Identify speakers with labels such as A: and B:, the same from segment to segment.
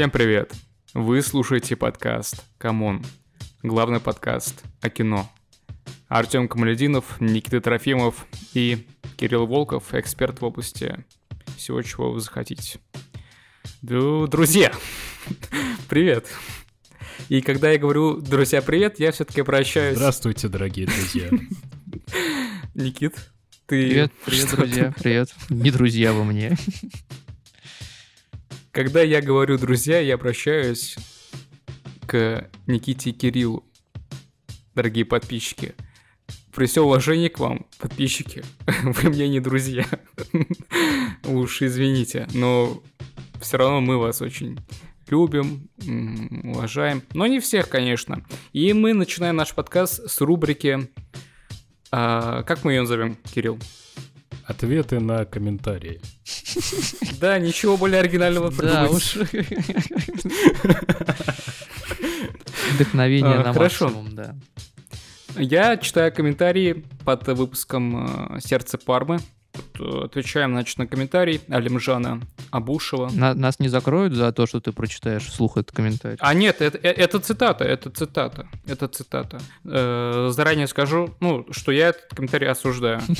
A: Всем привет! Вы слушаете подкаст «Камон». Главный подкаст о кино. Артем Камалединов, Никита Трофимов и Кирилл Волков, эксперт в области всего, чего вы захотите. Друзья, привет! И когда я говорю «друзья, привет», я все-таки обращаюсь...
B: Здравствуйте, дорогие друзья.
A: Никит, ты...
C: Привет, привет, друзья, привет. Не друзья вы мне.
A: Когда я говорю «друзья», я обращаюсь к Никите и Кириллу. Дорогие подписчики, при всем уважении к вам, подписчики, вы мне не друзья. Уж извините, но все равно мы вас очень любим, уважаем. Но не всех, конечно. И мы начинаем наш подкаст с рубрики... А, как мы ее назовем, Кирилл?
B: Ответы на комментарии.
A: Да, ничего более оригинального
C: Да уж. Вдохновение
A: А,
C: на максимум, да.
A: Я читаю комментарии под выпуском э, «Сердце Пармы». Тут, э, Отвечаем, значит, на комментарий Алимжана Абушева.
C: На- нас не закроют за то, что ты прочитаешь вслух этот комментарий.
A: А нет, это, э- это цитата, это цитата, это цитата. Э, заранее скажу, ну, что я этот комментарий осуждаю.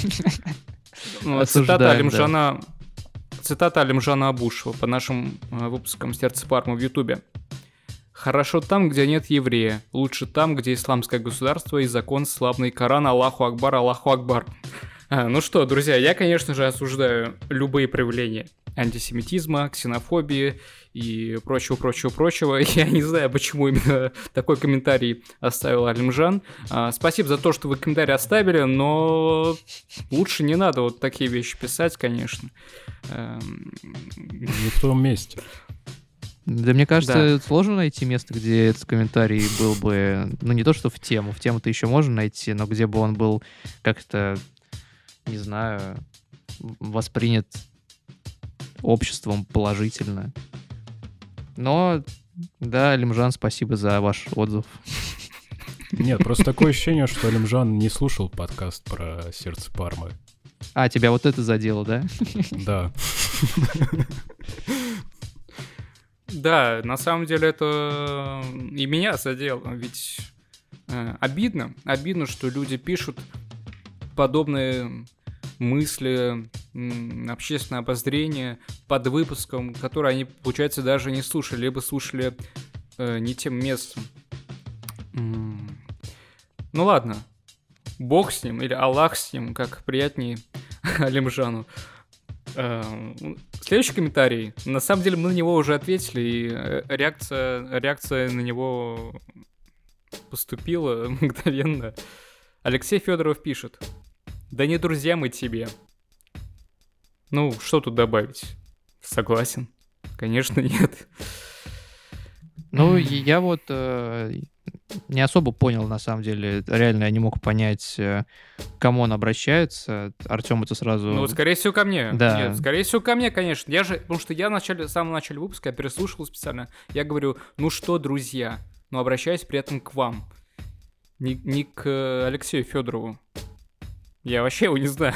A: Цитата Алимжана, цитата Алимжана Абушева по нашим э, выпускам «Сердце Пармы» в Ютубе. Хорошо там, где нет еврея. Лучше там, где исламское государство и закон славный Коран. Аллаху Акбар, Аллаху Акбар. А, ну что, друзья, я, конечно же, осуждаю любые проявления антисемитизма, ксенофобии и прочего, прочего, прочего. Я не знаю, почему именно такой комментарий оставил Алимжан. А, спасибо за то, что вы комментарий оставили, но лучше не надо вот такие вещи писать, конечно. Эм,
B: Не в том месте.
C: Да мне кажется, сложно найти место, где этот комментарий был бы, ну не то что в тему, в тему-то еще можно найти, но где бы он был как-то, не знаю, воспринят обществом положительно. Но, да, Лимжан, спасибо за ваш отзыв.
B: Нет, просто такое ощущение, что Алимжан не слушал подкаст про сердце Пармы.
C: А, тебя вот это задело, да?
B: Да.
A: Да, на самом деле это и меня задело, ведь э, обидно, обидно, что люди пишут подобные мысли, общественное обозрение под выпуском, который они, получается, даже не слушали, либо слушали э, не тем местом. Ну ладно, Бог с ним или Аллах с ним, как приятнее Алимжану. Э, Следующий комментарий. На самом деле мы на него уже ответили, и э, реакция, реакция на него поступила мгновенно. Алексей Федоров пишет. Да не друзья мы тебе. Ну, что тут добавить? Согласен. Конечно, нет.
C: Ну, я вот э, не особо понял, на самом деле. Реально я не мог понять, э, к кому он обращается. Артем это сразу...
A: Ну, скорее всего, ко мне.
C: Да.
A: Нет, скорее всего, ко мне, конечно. Я же, потому что я в, начале, в самом начале выпуска, я переслушал специально. Я говорю, ну что, друзья, но обращаюсь при этом к вам. Не, не к э, Алексею Федорову. Я вообще его не знаю.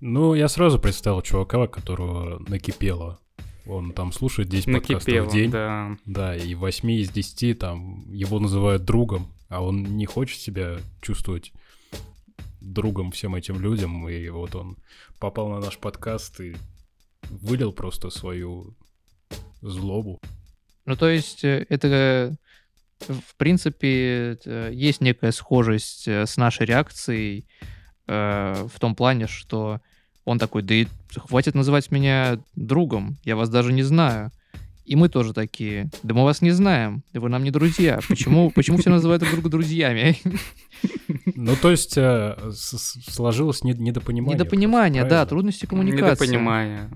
B: Ну, я сразу представил чувака, которого накипело. Он там слушает 10 подкастов
A: Накипело,
B: в день.
A: да.
B: Да, и 8 из 10 там его называют другом, а он не хочет себя чувствовать другом всем этим людям, и вот он попал на наш подкаст и вылил просто свою злобу.
C: Ну, то есть э, это, э, в принципе, э, есть некая схожесть с нашей реакцией э, в том плане, что он такой, да и хватит называть меня другом, я вас даже не знаю. И мы тоже такие, да мы вас не знаем, да вы нам не друзья. Почему, почему все называют друг друга друзьями?
B: Ну, то есть э, сложилось не- недопонимание.
C: Недопонимание, да, трудности коммуникации.
A: Недопонимание.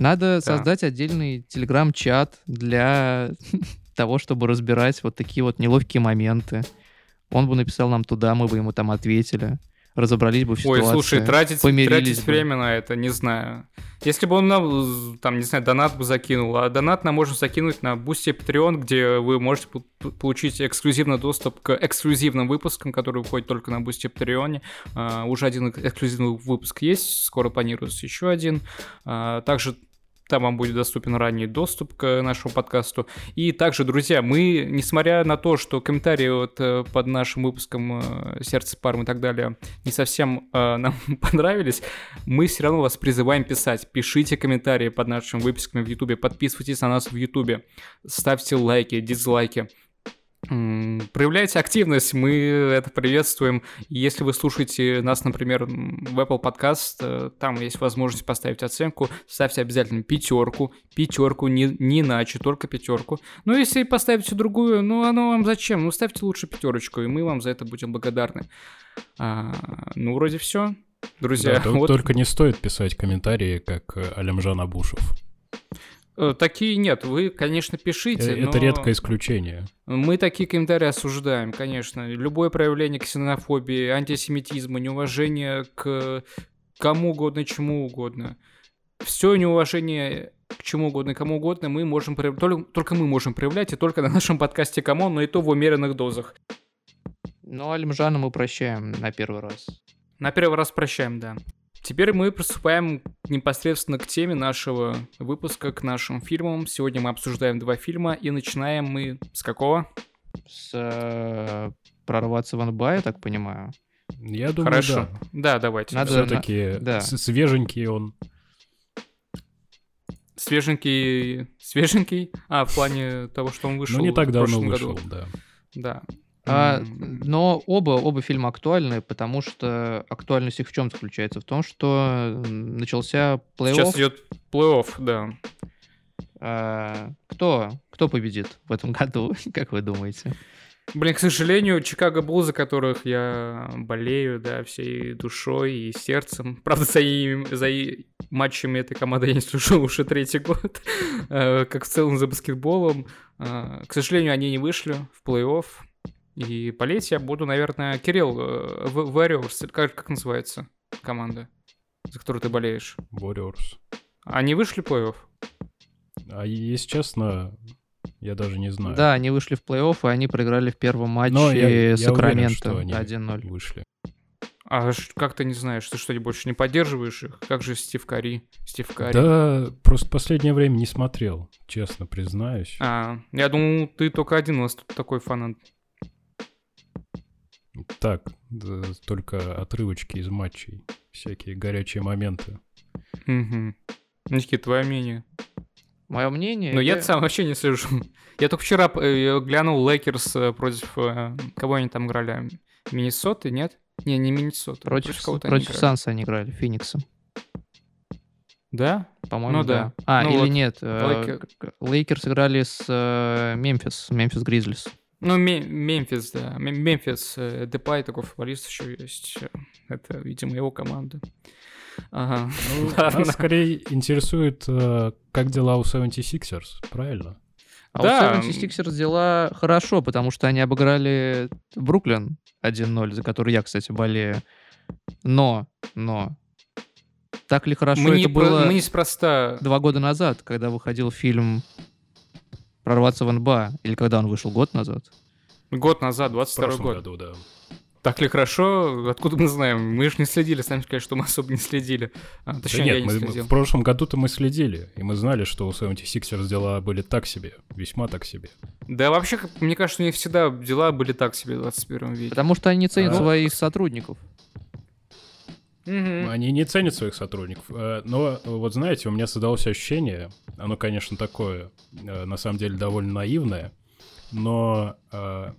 C: Надо создать отдельный телеграм-чат для того, чтобы разбирать вот такие вот неловкие моменты. Он бы написал нам туда, мы бы ему там ответили. Разобрались бы в
A: Ой,
C: ситуации.
A: слушай, тратить, тратить
C: бы.
A: время на это, не знаю. Если бы он нам, там, не знаю, донат бы закинул, а донат нам можно закинуть на Boosty Patreon, где вы можете получить эксклюзивный доступ к эксклюзивным выпускам, которые выходят только на Boosty Patreon. А, уже один эксклюзивный выпуск есть, скоро планируется еще один. А, также там вам будет доступен ранний доступ к нашему подкасту. И также, друзья, мы, несмотря на то, что комментарии вот э, под нашим выпуском э, «Сердце Парм» и так далее не совсем э, нам понравились, мы все равно вас призываем писать. Пишите комментарии под нашими выпусками в Ютубе, подписывайтесь на нас в Ютубе, ставьте лайки, дизлайки. Проявляйте активность, мы это приветствуем. Если вы слушаете нас, например, в Apple Podcast, э, там есть возможность поставить оценку, ставьте обязательно пятерку, пятерку, не, не иначе, только пятерку. Но если поставите другую, ну оно вам зачем? Ну ставьте лучше пятерочку, и мы вам за это будем благодарны. А, ну, вроде все. Друзья,
B: да, вот... только не стоит писать комментарии, как э, Алямжан Абушев.
A: Э, такие нет, вы, конечно, пишите.
B: Э, это
A: но...
B: редкое исключение.
A: Мы такие комментарии осуждаем, конечно. Любое проявление ксенофобии, антисемитизма, неуважения к кому угодно, чему угодно. Все неуважение к чему угодно, кому угодно мы можем проявлять, только, только мы можем проявлять, и только на нашем подкасте Камон, но и то в умеренных дозах.
C: Ну, Алимжана мы прощаем на первый раз.
A: На первый раз прощаем, да. Теперь мы приступаем непосредственно к теме нашего выпуска, к нашим фильмам. Сегодня мы обсуждаем два фильма, и начинаем мы с какого?
C: С э, «Прорваться в НБА», я так понимаю.
B: Я думаю,
A: Хорошо. Да, да давайте.
B: Надо, Все-таки да. свеженький он.
A: Свеженький, свеженький? А, в плане того, что он вышел
B: Ну, не так давно
A: вышел,
B: году. да.
A: Да.
C: А, но оба, оба фильма актуальны, потому что актуальность их в чем заключается? В том, что начался плей-офф.
A: Сейчас идет плей-офф, да.
C: А, кто, кто победит в этом году, как вы думаете?
A: Блин, к сожалению, Чикаго Булл, за которых я болею, да, всей душой и сердцем. Правда, за, и, за и матчами этой команды я не слежу уже третий год, э, как в целом за баскетболом. Э, к сожалению, они не вышли в плей-офф. И болеть я буду, наверное, Кирилл, э, Warriors, как, как называется команда, за которую ты болеешь?
B: Warriors.
A: Они вышли в плей-офф?
B: А если честно, я даже не знаю.
C: Да, они вышли в плей-офф, и они проиграли в первом матче Но я, Сакраменто 1-0.
B: Вышли.
A: А как ты не знаешь, ты что, больше не поддерживаешь их? Как же Стив Кари? Стив Кари?
B: Да, просто последнее время не смотрел, честно признаюсь.
A: А, я думал, ты только один у нас тут такой фанат.
B: Так, только отрывочки из матчей, всякие горячие моменты.
A: Угу. Никита, твое мнение?
C: Мое мнение?
A: Ну, я сам вообще не слежу. Я только вчера э, глянул Лейкерс э, против... Э, кого они там играли? Миннесоты, нет? Не, не Миннесота.
C: Против, против, против Санз они играли, Фениксом.
A: Да?
C: По-моему, ну, да. да. А, ну, или вот нет. Лейкер... Лейкерс играли с Мемфис, Мемфис Гризлис.
A: Ну, Мемфис, да. Мемфис, э, Депай такой футболист еще есть. Это, видимо, его команда.
B: Ага. Ну, нас скорее интересует, э, как дела у 76ers, правильно?
C: А да. у 76ers дела хорошо, потому что они обыграли Бруклин 1-0, за который я, кстати, болею. Но, но, так ли хорошо
A: мы
C: это
A: не
C: было
A: про, мы неспроста...
C: два года назад, когда выходил фильм прорваться в НБА? Или когда он вышел? Год назад?
A: Год назад, 22 год.
B: году, да.
A: Так ли хорошо? Откуда мы знаем? Мы же не следили, сами сказали, что мы особо не следили. А, точнее,
B: да нет,
A: я не
B: мы,
A: следил.
B: в прошлом году-то мы следили, и мы знали, что у 76ers дела были так себе, весьма так себе.
A: Да вообще, мне кажется, у них всегда дела были так себе в 21 веке.
C: Потому что они не ценят а? своих сотрудников.
B: Угу. Они не ценят своих сотрудников. Э, но вот знаете, у меня создалось ощущение, оно, конечно, такое, э, на самом деле, довольно наивное, но э,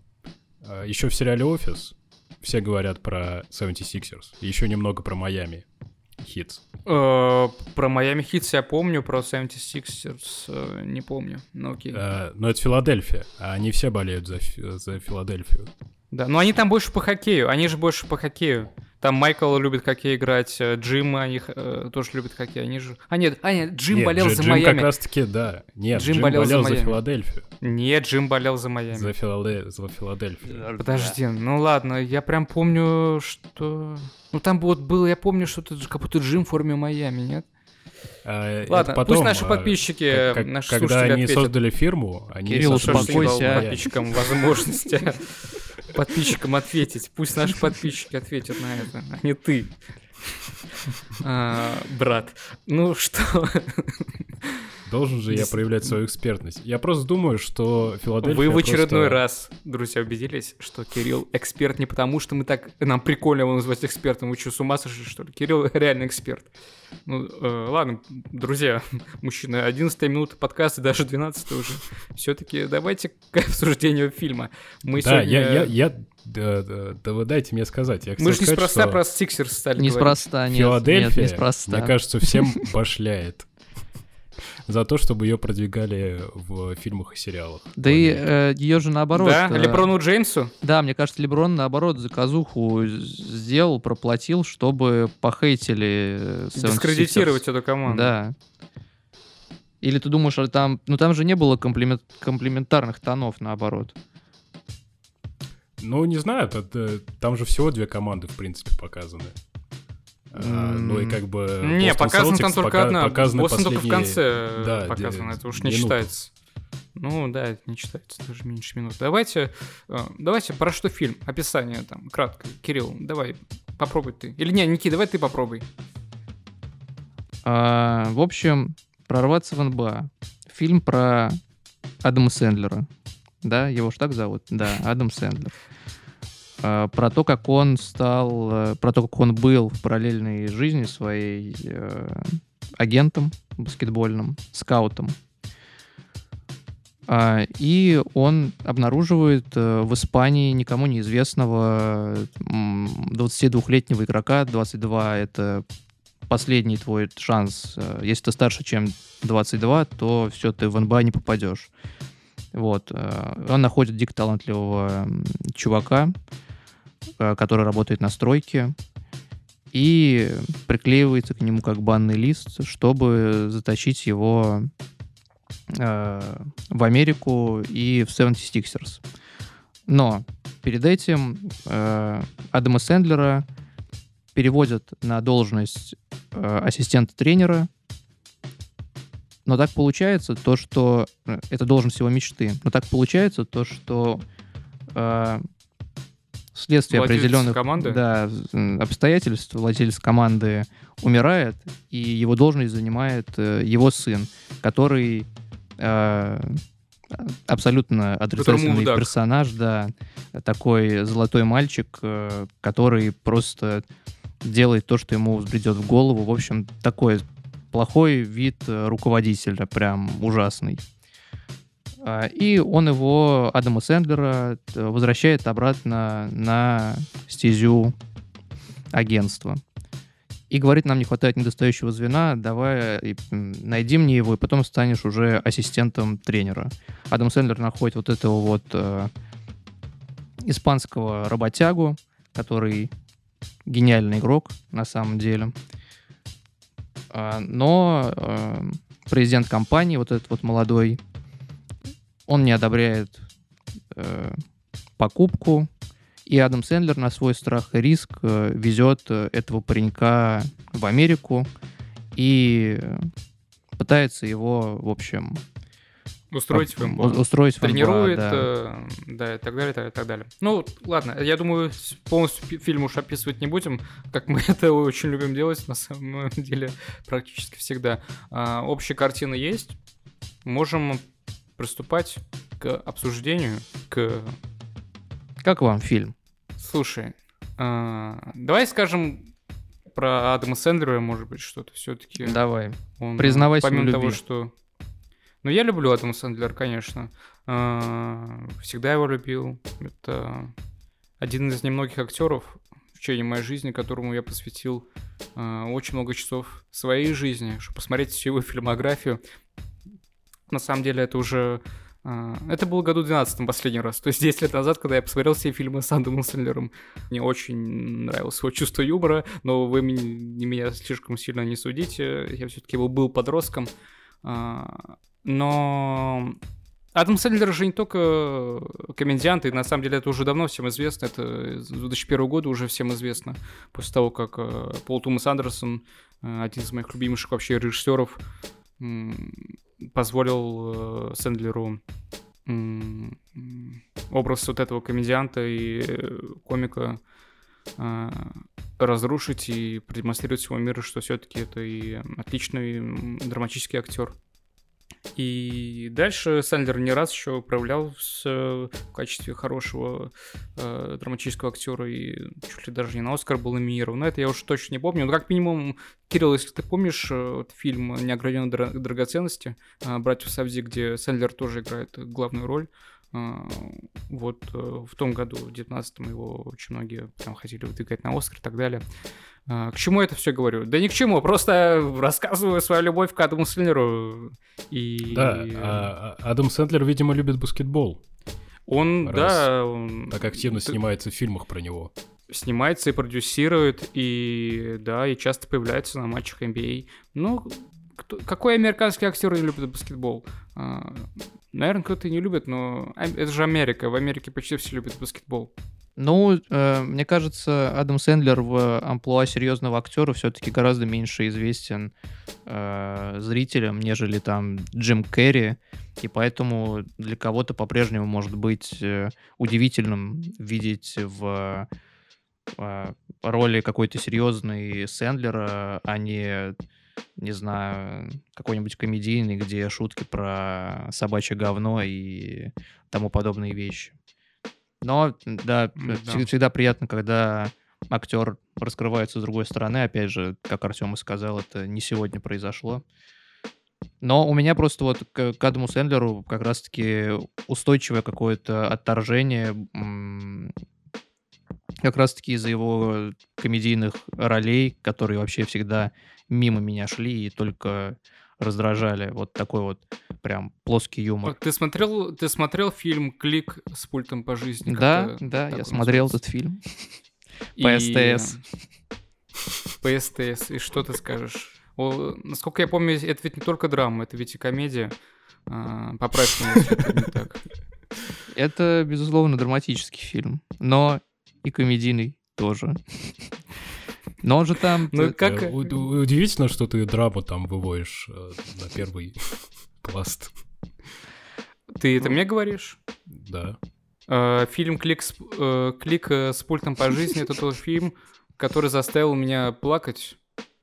B: еще в сериале «Офис» все говорят про 76ers, и еще немного про Майами. Хитс.
A: Про Майами Хитс я помню, про 76ers не помню, но окей.
B: Но это Филадельфия, а они все болеют за, за Филадельфию.
A: Да, но они там больше по хоккею, они же больше по хоккею. Там Майкл любит хоккей играть, э, Джим они э, тоже любят хоккей. Они же... А нет, а нет, Джим нет, болел Дж, за
B: Джим
A: Майами.
B: как раз-таки, да. Нет, Джим, Джим болел, болел за, за Филадельфию.
A: Нет, Джим болел за Майами.
B: За, Филадель... за Филадельфию.
A: Подожди, ну ладно, я прям помню, что... Ну там вот было, я помню, что это как будто Джим в форме Майами, нет?
B: А,
A: Ладно,
B: потом,
A: пусть наши подписчики,
B: как,
A: наши
B: когда они
A: ответят.
B: создали фирму, они
C: Кирилл, успокойся.
A: подписчикам возможности подписчикам ответить. Пусть наши подписчики ответят на это, а не ты. А, Брат, ну что?
B: Должен же я проявлять свою экспертность. Я просто думаю, что Филадельфия
A: Вы в очередной
B: просто-
A: раз, друзья, убедились, что Кирилл эксперт не потому, что мы так... Нам прикольно его называть экспертом. Вы что, с ума сошли, что ли? Кирилл реально эксперт. Ну, э, ладно, друзья, мужчины, 11 минута подкаста, даже 12 уже. Все-таки давайте к обсуждению фильма. Мы
B: Да,
A: сегодня...
B: я, я, я, да, да, да вы дайте мне сказать. Я хотел
A: Мы же
B: сказать,
A: неспроста
B: что
A: про Сиксерс стали.
C: Неспроста, нет,
B: Филадельфия,
C: нет, неспроста.
B: мне кажется, всем башляет за то, чтобы ее продвигали в фильмах и сериалах.
C: Да и ее же наоборот.
A: Да,
C: э,
A: Леброну Джеймсу?
C: Да, мне кажется, Леброн наоборот заказуху сделал, проплатил, чтобы похейтили э, 76ers.
A: Дискредитировать эту команду.
C: Да. Или ты думаешь, а там... Ну там же не было комплимент- комплиментарных тонов, наоборот.
B: Ну, не знаю, это- это- там же всего две команды, в принципе, показаны. А, ну и как бы...
A: Не,
B: Boston
A: показана там только
B: пока-
A: одна. Бостон только в конце
B: да,
A: показано.
B: де-
A: Это уж не
B: минуту.
A: считается. Ну да, это не считается, даже меньше минут. Давайте, э, давайте, про что фильм? Описание там, кратко. Кирилл, давай, попробуй ты. Или не, Ники, давай ты попробуй.
C: А, в общем, «Прорваться в НБА». Фильм про Адама Сэндлера. Да, его ж так зовут? Да, Адам Сэндлер. А, про то, как он стал... э, Про то, как он был в параллельной жизни своей э, агентом баскетбольным, скаутом. А, И он обнаруживает э, в Испании никому неизвестного м, 22-летнего игрока. 22 — это последний твой шанс. Э, Если ты старше, чем 22, то все, ты в НБА не попадешь. Вот. э, Он находит дико талантливого чувака, э, который работает на стройке, и приклеивается к нему как банный лист, чтобы затащить его э, в Америку и в 76ers. Но перед этим э, Адама Сэндлера переводят на должность э, ассистента тренера. Но так получается то, что э, это должность его мечты. Но так получается то, что э, вследствие
A: Владелец
C: определенных
A: команды?
C: Да, обстоятельств владелец команды умирает, и его должность занимает э, его сын, который э, абсолютно отрицательный персонаж, да, такой золотой мальчик, э, который просто делает то, что ему взбредет в голову. В общем, такой плохой вид э, руководителя, прям ужасный. А, И он его, Адама Сэндлера, т- возвращает обратно на стезю агентства. И говорит, нам не хватает недостающего звена, давай найди мне его, и потом станешь уже ассистентом тренера. Адам Сэндлер находит вот этого вот э, испанского работягу, который гениальный игрок на самом деле. А, Но э, президент компании, вот этот вот молодой, он не одобряет э, покупку, и Адам Сэндлер на свой страх и риск э, везет э, этого паренька в Америку и пытается его, в общем,
A: Устроить
C: у- устроить НБА,
A: Тренирует,
C: да.
A: э, да, и так далее, и так, и так далее. Ну, ладно, я думаю, полностью фильм уж описывать не будем, как мы это очень любим делать, на самом деле, практически всегда. А, общая картина есть, можем приступать к обсуждению, к...
C: Как вам фильм?
A: Слушай, а, давай скажем про Адама Сэндлера, может быть, что-то все-таки.
C: Давай.
A: Он,
C: Признавайся
A: помимо того,
C: любви.
A: что... Ну, я люблю Адама Сэндлера, конечно. А, Всегда его любил. Это один из немногих актеров в течение моей жизни, которому я посвятил а, очень много часов своей жизни, чтобы посмотреть всю его фильмографию. На самом деле, это уже... а, Это было году 12 последний раз. То есть 10 лет назад, когда я посмотрел все фильмы с Адамом Сэндлером, мне очень нравилось его чувство юмора, но вы меня, слишком сильно не судите. Я все-таки был, был подростком. А, Но Адам Сэндлер же не только комедиант, и на самом деле это уже давно всем известно. Это с 2001 года уже всем известно. После того, как э, Пол Томас Андерсон, э, один из моих любимейших вообще режиссеров, позволил э, Сэндлеру образ вот этого комедианта и э, комика э, разрушить и продемонстрировать всему миру, что все-таки это и отличный драматический актер. И дальше Сэндлер не раз еще проявлялся в качестве хорошего э, драматического актера и чуть ли даже не на Оскар был номинирован. Но это я уж точно не помню. Но как минимум, Кирилл, если ты помнишь э, вот фильм «Неограненные дра- драгоценности» э, «Братьев Савди», где Сэндлер тоже играет главную роль, вот э, в том году, в 19-м, его очень многие прям хотели выдвигать на Оскар и так далее. А, к чему это все говорю? Да ни к чему, просто рассказываю свою любовь к Адаму Сэндлеру. И...
B: Да, а, а Адам Сэндлер, видимо, любит баскетбол.
A: Он, Раз да... Он...
B: Так активно Ты... снимается в фильмах про него.
A: Снимается и продюсирует, и да, и часто появляется на матчах NBA. Ну, кто, какой американский актер не любит баскетбол? А, наверное, кто-то и не любит, но это же Америка. В Америке почти все любят баскетбол.
C: Ну, э, мне кажется, Адам Сэндлер в амплуа серьезного актера все-таки гораздо меньше известен э, зрителям, нежели там Джим Керри, и поэтому для кого-то по-прежнему может быть э, удивительным видеть в э, роли какой-то серьезной Сэндлера, а не не знаю, какой-нибудь комедийный, где шутки про собачье говно и тому подобные вещи. Но, да, да. Всегда, приятно, когда актер раскрывается с другой стороны. Опять же, как Артем и сказал, это не сегодня произошло. Но у меня просто вот к, к Адаму Сэндлеру как раз-таки устойчивое какое-то отторжение как раз-таки из-за его комедийных ролей, которые вообще всегда мимо меня шли и только раздражали. Вот такой вот прям плоский юмор.
A: Ты смотрел, ты смотрел фильм «Клик с пультом по жизни»?
C: Да, да, я смотрел этот фильм. По СТС.
A: По СТС. И что ты скажешь? О, насколько я помню, это ведь не только драма, это ведь и комедия. А, поправь меня, если это не так.
C: Это, безусловно, драматический фильм, но и комедийный тоже. Но он же там...
B: Ну, как... Э, удивительно, что ты драму там выводишь э, на первый пласт.
A: Ты это мне говоришь?
B: Да.
A: Э, фильм «Клик с, «Клик с пультом по жизни» — это тот фильм, который заставил меня плакать,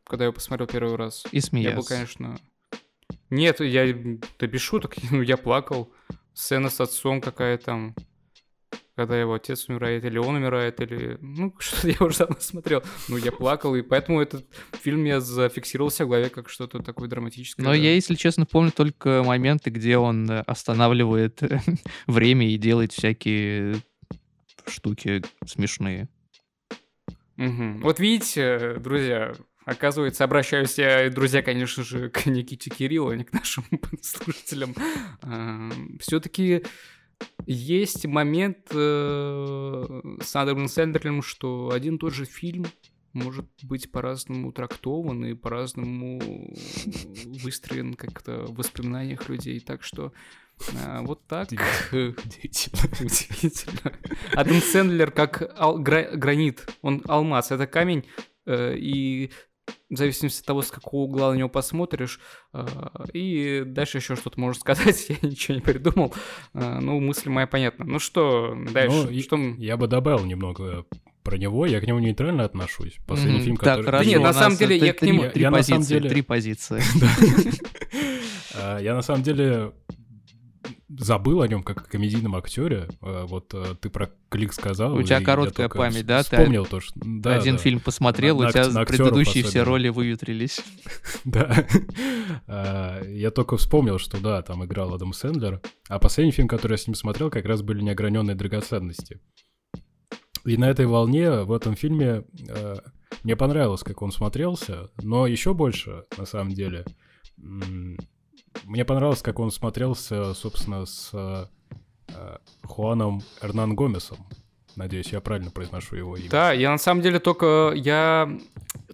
A: когда я посмотрел первый раз.
C: И смеяться.
A: Я был, конечно... Нет, я... Да без шуток, ну, я плакал. Сцена с отцом какая там когда его отец умирает, или он умирает, или... Ну, что-то я уже давно смотрел. Ну, я плакал, и поэтому этот фильм я зафиксировался в голове как что-то такое драматическое.
C: Но да. я, если честно, помню только моменты, где он останавливает время и делает всякие штуки смешные.
A: Угу. Вот видите, друзья, Оказывается, обращаюсь я, друзья, конечно же, к Никите Кириллу, а не к нашим слушателям. Все-таки есть момент э, с Адамом Сэндлером, что один и тот же фильм может быть по-разному трактован и по-разному выстроен как-то в воспоминаниях людей. Так что э, вот так. Удивительно. Удивительно. Адам Сэндлер как ал- гра- гранит, он алмаз, это камень, э, и в зависимости от того, с какого угла на него посмотришь. А, и дальше еще что-то можешь сказать, я ничего не придумал. А, ну, мысль моя понятна. Ну что, дальше? Ну, что...
B: Я бы добавил немного про него, я к нему нейтрально отношусь. Последний mm-hmm. фильм, который... Так,
A: хорошо, нет, на самом деле я к нему...
C: Три позиции, три позиции.
B: А, я на самом деле забыл о нем как о комедийном актере. Э, вот э, ты про клик сказал.
C: У тебя короткая память, да?
B: Вспомнил то, что... Да,
C: один да. фильм посмотрел, на, у тебя на предыдущие все роли выветрились.
B: Да. А, я только вспомнил, что да, там играл Адам Сэндлер. А последний фильм, который я с ним смотрел, как раз были «Неограненные драгоценности». И на этой волне в этом фильме э, мне понравилось, как он смотрелся, но еще больше, на самом деле, мне понравилось, как он смотрелся, собственно, с э, Хуаном Эрнан Гомесом. Надеюсь, я правильно произношу его имя.
A: Да, я на самом деле только я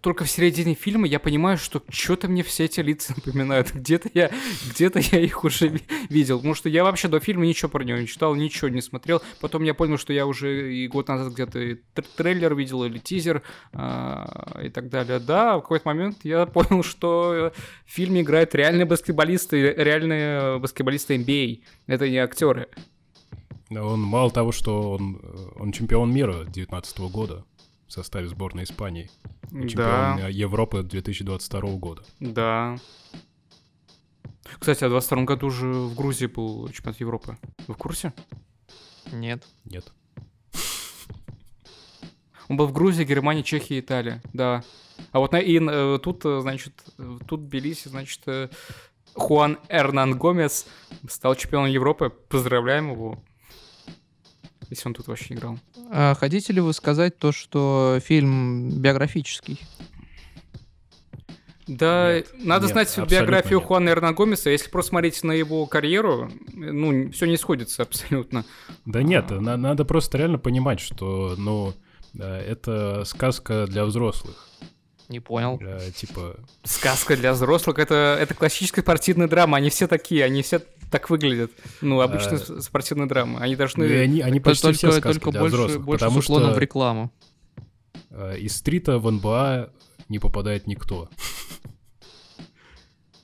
A: только в середине фильма я понимаю, что что-то мне все эти лица напоминают. Где-то я, где-то я их уже видел. Потому что я вообще до фильма ничего про него не читал, ничего не смотрел. Потом я понял, что я уже и год назад где-то трейлер видел или тизер э, и так далее. Да, в какой-то момент я понял, что в фильме играют реальные баскетболисты, реальные баскетболисты NBA. Это не актеры.
B: Он мало того, что он, он чемпион мира 19 года. в составе сборной Испании.
A: Да,
B: Чемпион Европы 2022 года.
A: да. Кстати, а в 22 году же в Грузии был чемпионат Европы. Вы в курсе?
C: Нет.
B: Нет.
A: Он был в Грузии, Германии, Чехии, Италии, да. А вот на, и, э, тут, э, значит, э, тут в Тбилиси, значит, э, Хуан Эрнан Гомес стал чемпионом Европы. Поздравляем его. Если он тут вообще играл.
C: А хотите ли вы сказать то, что фильм биографический?
A: Да,
B: Нет,
A: надо
B: нет,
A: знать биографию
B: нет.
A: Хуана Эрнан Гомеса. Если просто смотреть на его карьеру, ну, все не сходится абсолютно.
B: Да нет, на- надо просто реально понимать, что, ну, э, это сказка для взрослых.
C: Не понял.
B: Э, Типа,
A: Сказка для взрослых это, это классическая спортивная драма. Они все такие, они все так выглядят. Ну, обычно
B: А.
A: спортивная драма. Они должны.
B: ну, и они, они
C: Только-
B: почти все
C: только,
B: сказки
C: только
B: для
C: больше,
B: взрослых,
C: больше
B: потому что
C: в рекламу.
B: э, из стрита в НБА не попадает никто.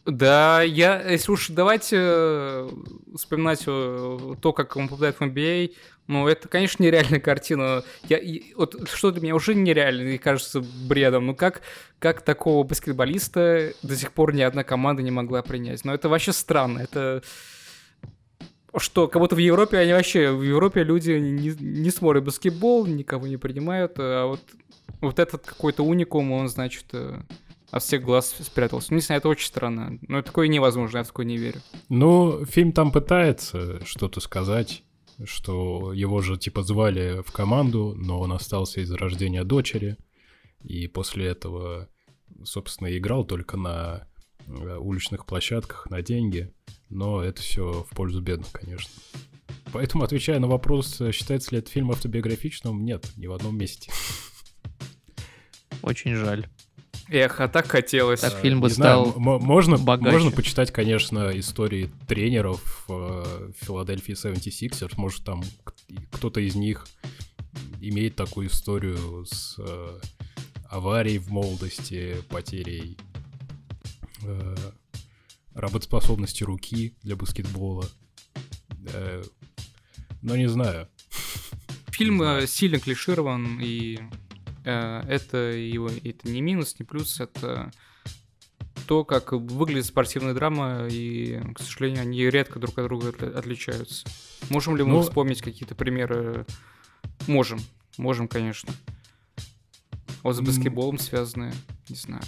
A: Да, я, если уж давайте э, вспоминать э, то, как он попадает в NBA, ну, это, конечно, нереальная картина. Я, и вот что для меня уже нереально, и кажется бредом. Ну, как, как такого баскетболиста до сих пор ни одна команда не могла принять? Ну, это вообще странно. Это что, как будто в Европе они вообще, в Европе люди не, не смотрят баскетбол, никого не принимают, а вот, вот этот какой-то уникум, он, значит, э, от всех глаз спрятался. Ну, Не знаю, это очень странно. Но такое невозможно, я в такое не верю.
B: Ну, фильм там пытается что-то сказать, что его же типа звали в команду, но он остался из-за рождения дочери, и после этого, собственно, играл только на э, уличных площадках на деньги, но это все в пользу бедных, конечно. Поэтому, отвечая на вопрос, считается ли этот фильм автобиографичным, нет, ни в одном месте.
C: Очень жаль.
A: Эх, а так хотелось.
C: Так фильм бы
B: Не знаю,
C: стал
B: м- можно,
C: богаче.
B: можно почитать, конечно, истории тренеров э, Филадельфии 76ers. Может, там кто-то из них имеет такую историю с э, аварией в молодости, потерей э, работоспособности руки для баскетбола. Но не знаю.
A: Фильм
B: Не знаю.
A: сильно клиширован, и это его это не минус, не плюс, это то, как выглядит спортивная драма, и, к сожалению, они редко друг от друга отли- отличаются. Можем ли мы
B: Ну-
A: вспомнить какие-то примеры? Можем, можем, конечно. Вот с баскетболом связанные, не знаю.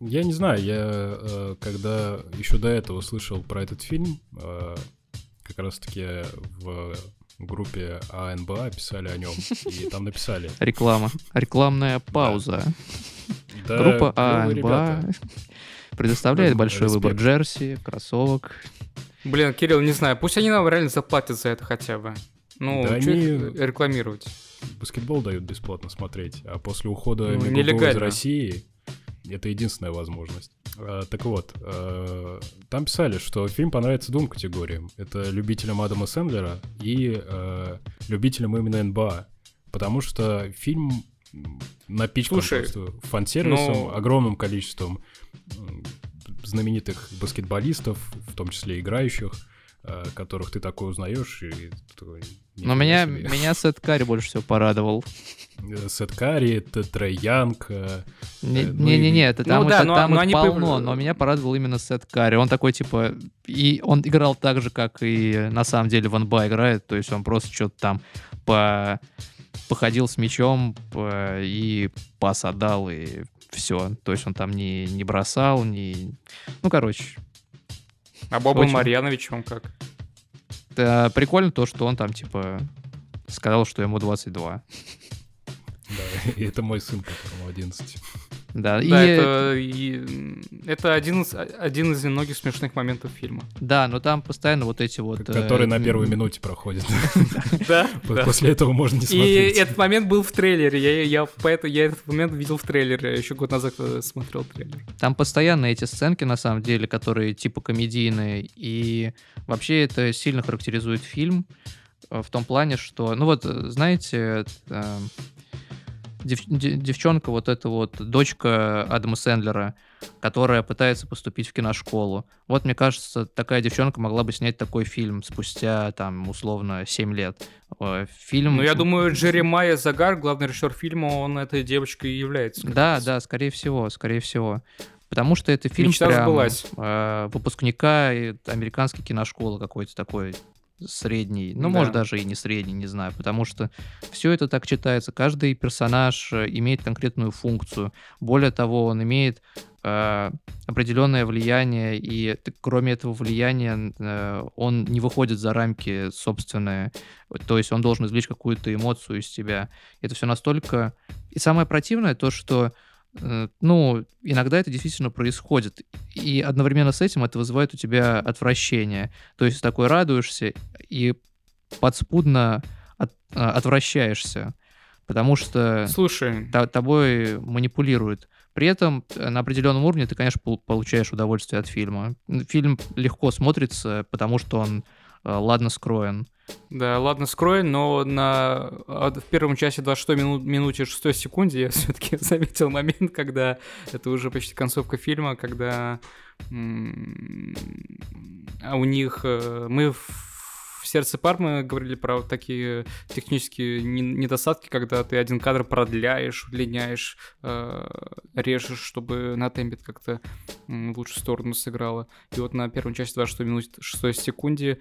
B: Я не знаю, я э, когда еще до этого слышал про этот фильм, э, как раз-таки в группе АНБА писали о нем, и там написали.
C: реклама. Рекламная пауза.
B: «Да,
C: Группа НБА
B: ребята».
C: предоставляет большой выбор джерси, кроссовок.
A: Блин, Кирилл, не знаю, пусть они нам реально заплатят за это хотя бы. Ну,
B: Да
A: чё
B: они-
A: их рекламировать?
B: Баскетбол дают бесплатно смотреть, а после ухода
A: Ну,
B: из
A: нелегально.
B: России это единственная возможность. А, так вот, э, там писали, что фильм понравится двум категориям. Это любителям Адама Сэндлера и э, любителям именно НБА. Потому что фильм напичкан
A: Слушай,
B: просто фан-сервисом,
A: ну-
B: огромным количеством знаменитых баскетболистов, в том числе играющих, которых ты такой узнаешь. И
C: Но
B: «Нифига
C: меня,
B: себе».
C: меня Сет Карри больше всего порадовал.
B: Э, Сет Карри, Трей Янг. э,
C: Не-
B: Э, ну
C: Не-не-не,
B: и-
C: это
A: Ну
C: там,
A: да,
C: это-
A: но-
C: там
A: но
C: их
A: они
C: полно,
A: пов-
C: но меня порадовал именно Сет Карри. Он такой, типа, и он играл так же, как и на самом деле в НБА играет, то есть он просто что-то там по... походил с мячом по- и пас отдал, и все. То есть он там не, не бросал, не... Ну, короче,
A: А Боба
C: Очень.
A: Марьянович, он как?
C: это прикольно то, что он там, типа, сказал, что ему 22.
B: Да, и это мой сын, которому 11.
C: Да, и,
A: Да, это, и, это один, из, один из немногих смешных моментов фильма.
C: да, но там постоянно вот эти вот...
B: Который
C: э,
B: на первой минуте проходит.
A: Да,
B: После этого можно не
A: И
B: смотреть.
A: этот момент был в трейлере. Я, я, поэтому, я этот момент видел в трейлере. Я еще год назад э, смотрел трейлер.
C: Там постоянно эти сценки, на самом деле, которые типа комедийные, и вообще это сильно характеризует фильм э, в том плане, что, ну вот, э, знаете, дев- де- девчонка, вот эта вот дочка Адама Сэндлера, которая пытается поступить в киношколу. Вот, мне кажется, такая девчонка могла бы снять такой фильм спустя, там, условно, 7 лет. Э, Фильм...
A: Ну, я думаю, Джеремайя Загар, главный режиссер фильма, он этой девочкой и является.
C: Да,
A: раз.
C: да, скорее всего, скорее всего. Потому что это фильм
A: Мечта
C: прям,
A: сбылась.
C: э, выпускника американской киношколы какой-то такой средний, ну,
A: Да.
C: может, даже и не средний, не знаю, потому что все это так читается. Каждый персонаж э, имеет конкретную функцию. Более того, он имеет э, определенное влияние, и кроме этого влияния э, он не выходит за рамки собственные. То есть он должен извлечь какую-то эмоцию из тебя. Это все настолько... И самое противное то, что ну, иногда это действительно происходит. И одновременно с этим это вызывает у тебя отвращение. То есть такой радуешься и подспудно от- а, отвращаешься. Потому что
A: Слушай,
C: тобой манипулируют. При этом э, на определенном уровне ты, конечно, пол- получаешь удовольствие от фильма. Фильм легко смотрится, потому что он э, ладно скроен.
A: Да, ладно, скрой, но на а, в первом часе 26 минут, минуте 6 секунде я все-таки заметил момент, когда это уже почти концовка фильма, когда а у них э, мы в сердце Пармы говорили про вот такие технические не- недостатки, когда ты один кадр продляешь, удлиняешь, э, режешь, чтобы на темпе как-то в лучшую сторону сыграло. И вот на первом части 26 минут 6 секунде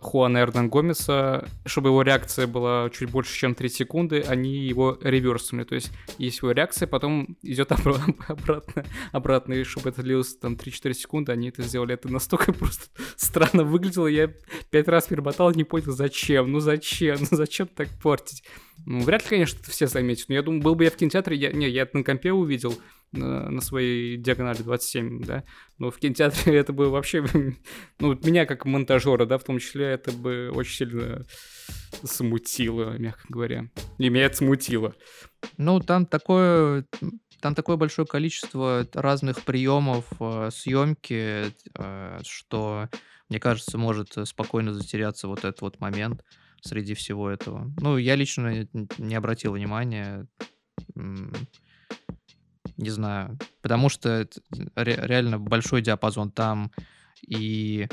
A: Хуана Эрнан Гомеса, чтобы его реакция была чуть больше, чем 3 секунды, они его реверснули. То есть есть его реакция, потом идет обра- обратно, обратно, и чтобы это длилось там 3-4 секунды, они это сделали. Это настолько просто странно выглядело, я пять раз перемотал, не понял, зачем, ну зачем, ну зачем так портить. Ну, вряд ли, конечно, это все заметят, но я думаю, был бы я в кинотеатре, я, не, я это на компе увидел, на, на своей диагонали 27, да, но в кинотеатре это бы вообще, ну, меня как монтажера, да, в том числе, это бы очень сильно смутило, мягко говоря. И меня это смутило.
C: Ну, там такое, там такое большое количество разных приемов съемки, э, что, мне кажется, может э, спокойно затеряться вот этот вот момент среди всего этого. Ну, я лично не обратил внимания. Не знаю. Потому что реально большой диапазон там. И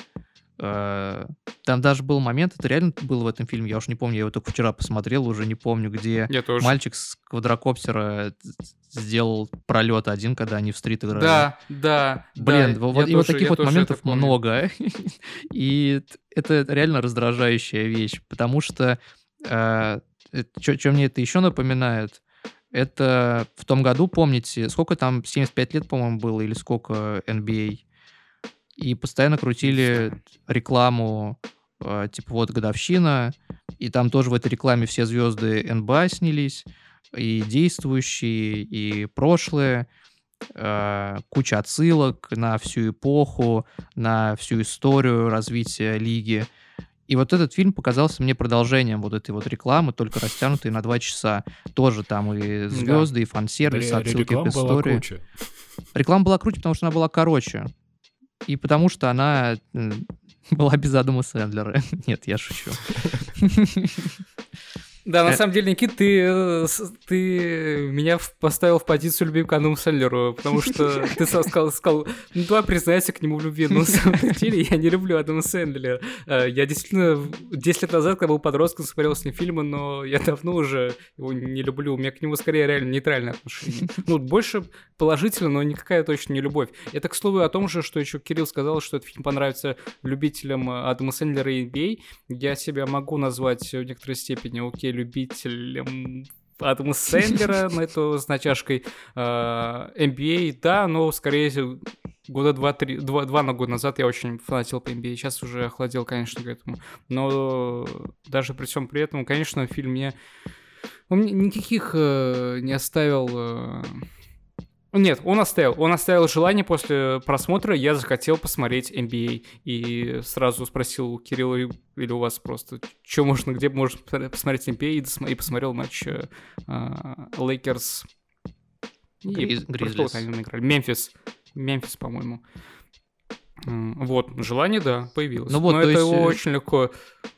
C: там даже был момент, это реально было в этом фильме, я уж не помню, я его только вчера посмотрел, уже не помню, где мальчик с квадрокоптера сделал пролет один, когда они в стрит играли.
A: Да, да.
C: Блин,
A: да,
C: вот, и вот
A: тоже-
C: таких
A: я
C: вот моментов много. И это реально раздражающая вещь, потому что что мне это еще напоминает, это в том году, помните, сколько там, 75 лет, по-моему, было, или сколько NBA, и постоянно крутили рекламу, э, типа вот годовщина, и там тоже в этой рекламе все звезды НБА снялись, и действующие, и прошлые, э, куча отсылок на всю эпоху, на всю историю развития лиги. И вот этот фильм показался мне продолжением вот этой вот рекламы, только растянутой на два часа. Тоже там и звезды, и фан-сервис, отсылки к
B: была
C: истории.
B: круче.
C: Реклама была круче, потому что она была короче. И потому что она была без Адама Сэндлера. Нет, я шучу.
A: Да, на
C: Э.
A: самом деле, Никит, ты, э, ты меня поставил в позицию любви к Адаму Сэндлеру, потому что ты сам сказал, сказал, ну давай признайся к нему в любви, но на самом деле я не люблю Адама Сэндлера. Э, Я действительно в- 10 лет назад, когда был подростком, смотрел с ним фильмы, но я давно уже его не люблю, у меня к нему скорее реально нейтральное отношение. Ну, больше положительно, но никакая точно не любовь. Это, к слову, о том же, что еще Кирилл сказал, что этот фильм понравится любителям Адама Сэндлера и NBA. Я себя могу назвать в некоторой степени, окей, любителем Адама Сэндлера, на это с натяжкой NBA, да, но скорее всего, года два-три, два, два на год назад я очень фанател по NBA, сейчас уже охладел, конечно, к этому. Но даже при всем при этом, конечно, фильм мне... Он никаких э, не оставил... э, Нет, он оставил. Он оставил желание после просмотра. Я захотел посмотреть NBA. И сразу спросил у Кирилла или у вас просто, что можно, где можно посмотреть NBA. И, досма- и посмотрел матч э, а, Лейкерс. И
C: Гриз- Гризлис.
A: Мемфис. Мемфис, по-моему. Вот, желание, да, появилось.
C: Ну вот,
A: Но
C: то
A: это
C: есть, э,
A: очень легко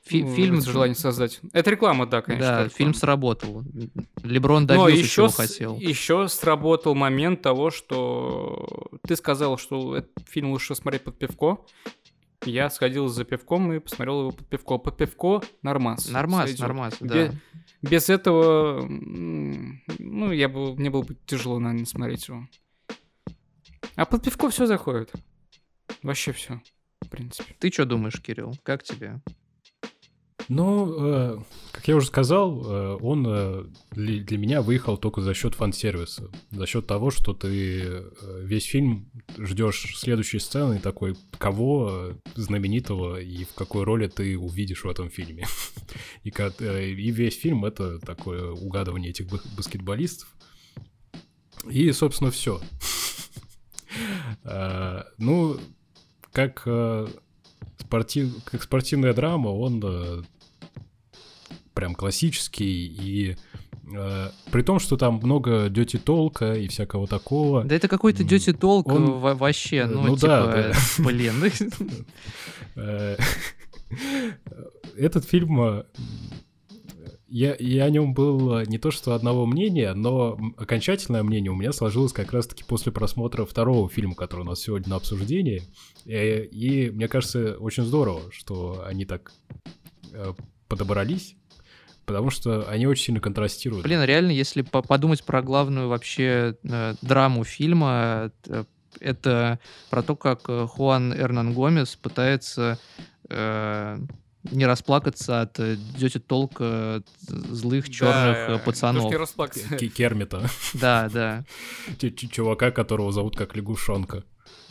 C: Фи-
A: м,
C: фильм-
A: это желание создать. Это реклама, да, конечно.
C: да,
A: это
C: фильм
A: реклама.
C: сработал. Леброн
A: Но
C: добился,
A: еще,
C: чего хотел.
A: еще сработал момент того, что ты сказал, что этот фильм лучше смотреть под пивко. Я сходил за пивком и посмотрел его под пивко. Под пивко нормас.
C: Нормас,
A: сойдёт.
C: нормас, да.
A: Без этого, м, ну, я бы, мне было бы тяжело, наверное, смотреть его. А под пивко все заходит. Вообще все, в принципе.
C: Ты что думаешь, Кирилл? Как тебе?
B: Ну, э, как я уже сказал, э, он э, для, для меня выехал только за счет фан-сервиса. За счет того, что ты э, весь фильм ждешь следующей сцены и такой, кого э, знаменитого и в какой роли ты увидишь в этом фильме. И, ка- э, и весь фильм это такое угадывание этих ба- баскетболистов. И, собственно, все. Ну, как э, спортив, как спортивная драма, он э, прям классический и э, при том, что там много дети толка и всякого такого.
C: Да это какой-то дети толк
B: он-
C: во- вообще, ну,
B: ну да,
C: типа, блин.
B: Этот фильм, я, я о нем был не то что одного мнения, но окончательное мнение у меня сложилось как раз-таки после просмотра второго фильма, который у нас сегодня на обсуждении. Э, И мне кажется, очень здорово, что они так э, подобрались, потому что они очень сильно контрастируют.
C: Блин, реально, если по- подумать про главную вообще э, драму фильма, э, это про то, как э, Хуан Эрнан Гомес пытается э, не расплакаться от э, дети толка злых черных
A: Да,
C: э, пацанов.
B: Кермита,
C: Да, да.
B: Чувака, которого зовут как лягушонка.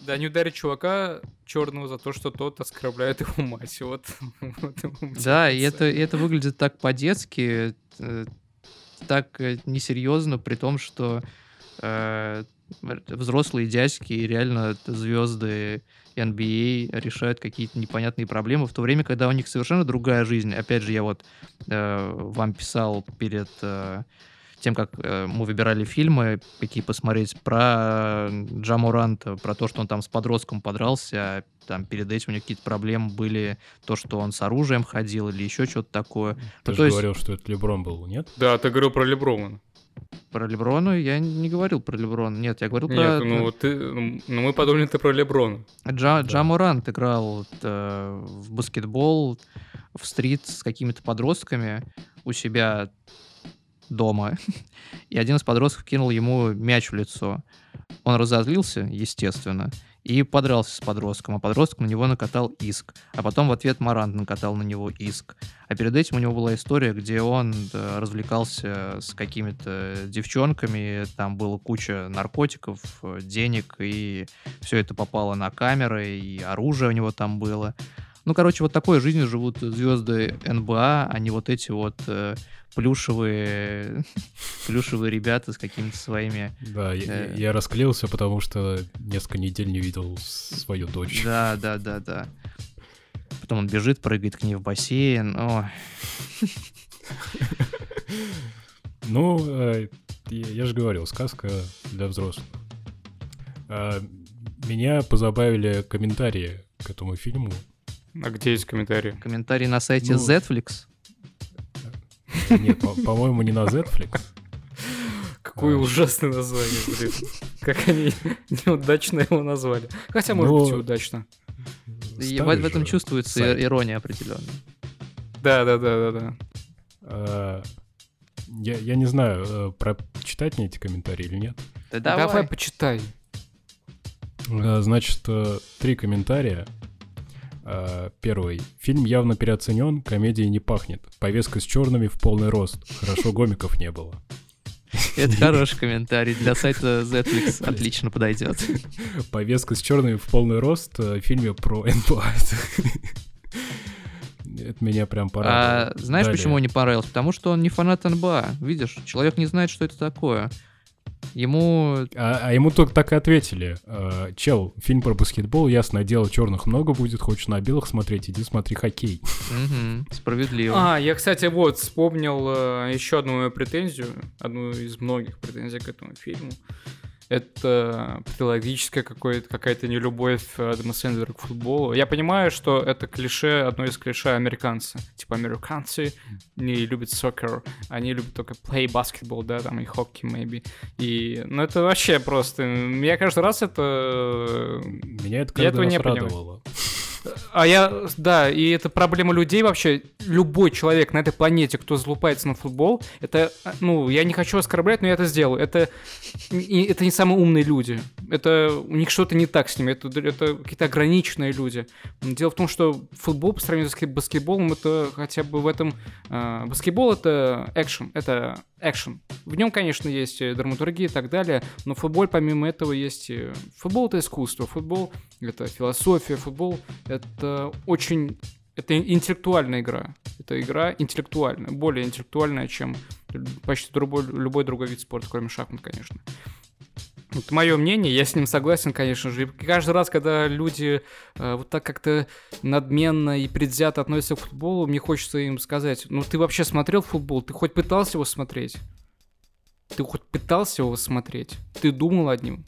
A: Да, не ударить чувака черного за то, что тот оскорбляет его мать. Вот.
C: Да, и это, и это выглядит так по-детски, э, так э, несерьезно, при том, что э, взрослые дядьки и реально звезды NBA решают какие-то непонятные проблемы, в то время, когда у них совершенно другая жизнь. Опять же, я вот э, вам писал перед э, тем, как э, мы выбирали фильмы, какие посмотреть, про Джамуранта, про то, что он там с подростком подрался, а там перед этим у него какие-то проблемы были, то, что он с оружием ходил или еще что-то такое.
B: Ты
C: Ну,
B: же
C: есть-
B: говорил, что это Леброн был, нет?
A: Да, ты говорил про Леброна.
C: Про Леброна я не говорил про Леброна. Нет, я говорил
A: Нет,
C: про...
A: ну ты, ну мы подумали ты про Леброна.
C: Джа,
B: Да.
C: Джа Морант играл э, в баскетбол, в стрит с какими-то подростками у себя дома. И один из подростков кинул ему мяч в лицо. Он разозлился, естественно, и подрался с подростком, а подросток на него накатал иск. А потом в ответ Марант накатал на него иск. А перед этим у него была история, где он развлекался с какими-то девчонками, там была куча наркотиков, э, денег, и все это попало на камеры, и оружие у него там было. Ну, короче, вот такой жизнью живут звезды НБА, а не вот эти вот э, плюшевые, плюшевые ребята с какими-то своими...
B: Да, я,
C: Э.
B: я расклеился, потому что несколько недель не видел свою дочь.
C: Да, да, да, да. Потом он бежит, прыгает к ней в бассейн. Ой.
B: Ну, э, я, я же говорил, сказка для взрослых. А, меня позабавили комментарии к этому фильму.
A: А где есть комментарии?
C: Комментарий на сайте
B: Ну,
C: Zflix.
B: Нет, по- по-моему, не на Netflix.
A: Какое
B: А.
A: ужасное название, блин. Как они неудачно его назвали. Хотя, может
B: Ну,
A: быть, и удачно.
C: И в, этом чувствуется ирония определенная.
A: Да, да, да, да, да.
B: А, Я, я не знаю, э, прочитать мне эти комментарии или нет.
C: Да
A: Давай,
C: давай.
A: почитай.
B: Э, Значит, э, три комментария. Э, Первый. Фильм явно переоценен, комедией не пахнет. Повестка с черными в полный рост. Хорошо гомиков не было.
C: Это хороший комментарий. Для сайта Zflix отлично подойдет.
B: Повестка с черными в полный рост э, в фильме про НБА. Это меня прям
C: А
B: порадовало.
C: знаешь,
B: Далее.
C: почему не понравился? Потому что он не фанат НБА. Видишь, человек не знает, что это такое. Ему
B: А, а ему только так и ответили. Э, Чел, фильм про баскетбол, ясное дело, черных много будет, хочешь на белых смотреть, иди смотри хоккей.
C: справедливо.
A: А, я, кстати, вот вспомнил э, еще одну мою претензию, одну из многих претензий к этому фильму. Это патологическая какая-то нелюбовь Адама Сэндлера к футболу. Я понимаю, что это клише, одно из клише американцы. Типа американцы не любят сокер, они любят только play basketball, да, там и хоккей, maybe. И, ну, это вообще просто... Я каждый раз это...
B: Меня это каждый раз радовало.
A: А я, да, и это проблема людей вообще. Любой человек на этой планете, кто залупается на футбол, это, ну, я не хочу оскорблять, но я это сделаю. Это, это не самые умные люди. Это у них что-то не так с ними. Это, это какие-то ограниченные люди. Дело в том, что футбол по сравнению с баскетболом, это хотя бы в этом... Э, баскетбол — это экшен, это экшен. В нем, конечно, есть драматургия и так далее, но футбол, помимо этого, есть... Футбол — это искусство, футбол — это философия, футбол — это очень... Это интеллектуальная игра. Это игра интеллектуальная, более интеллектуальная, чем почти любой, любой другой вид спорта, кроме шахмат, конечно. Это мое мнение, я с ним согласен, конечно же. И каждый раз, когда люди э, вот так как-то надменно и предвзято относятся к футболу, мне хочется им сказать, ну ты вообще смотрел футбол? Ты хоть пытался его смотреть? Ты хоть пытался его смотреть? Ты думал о нем?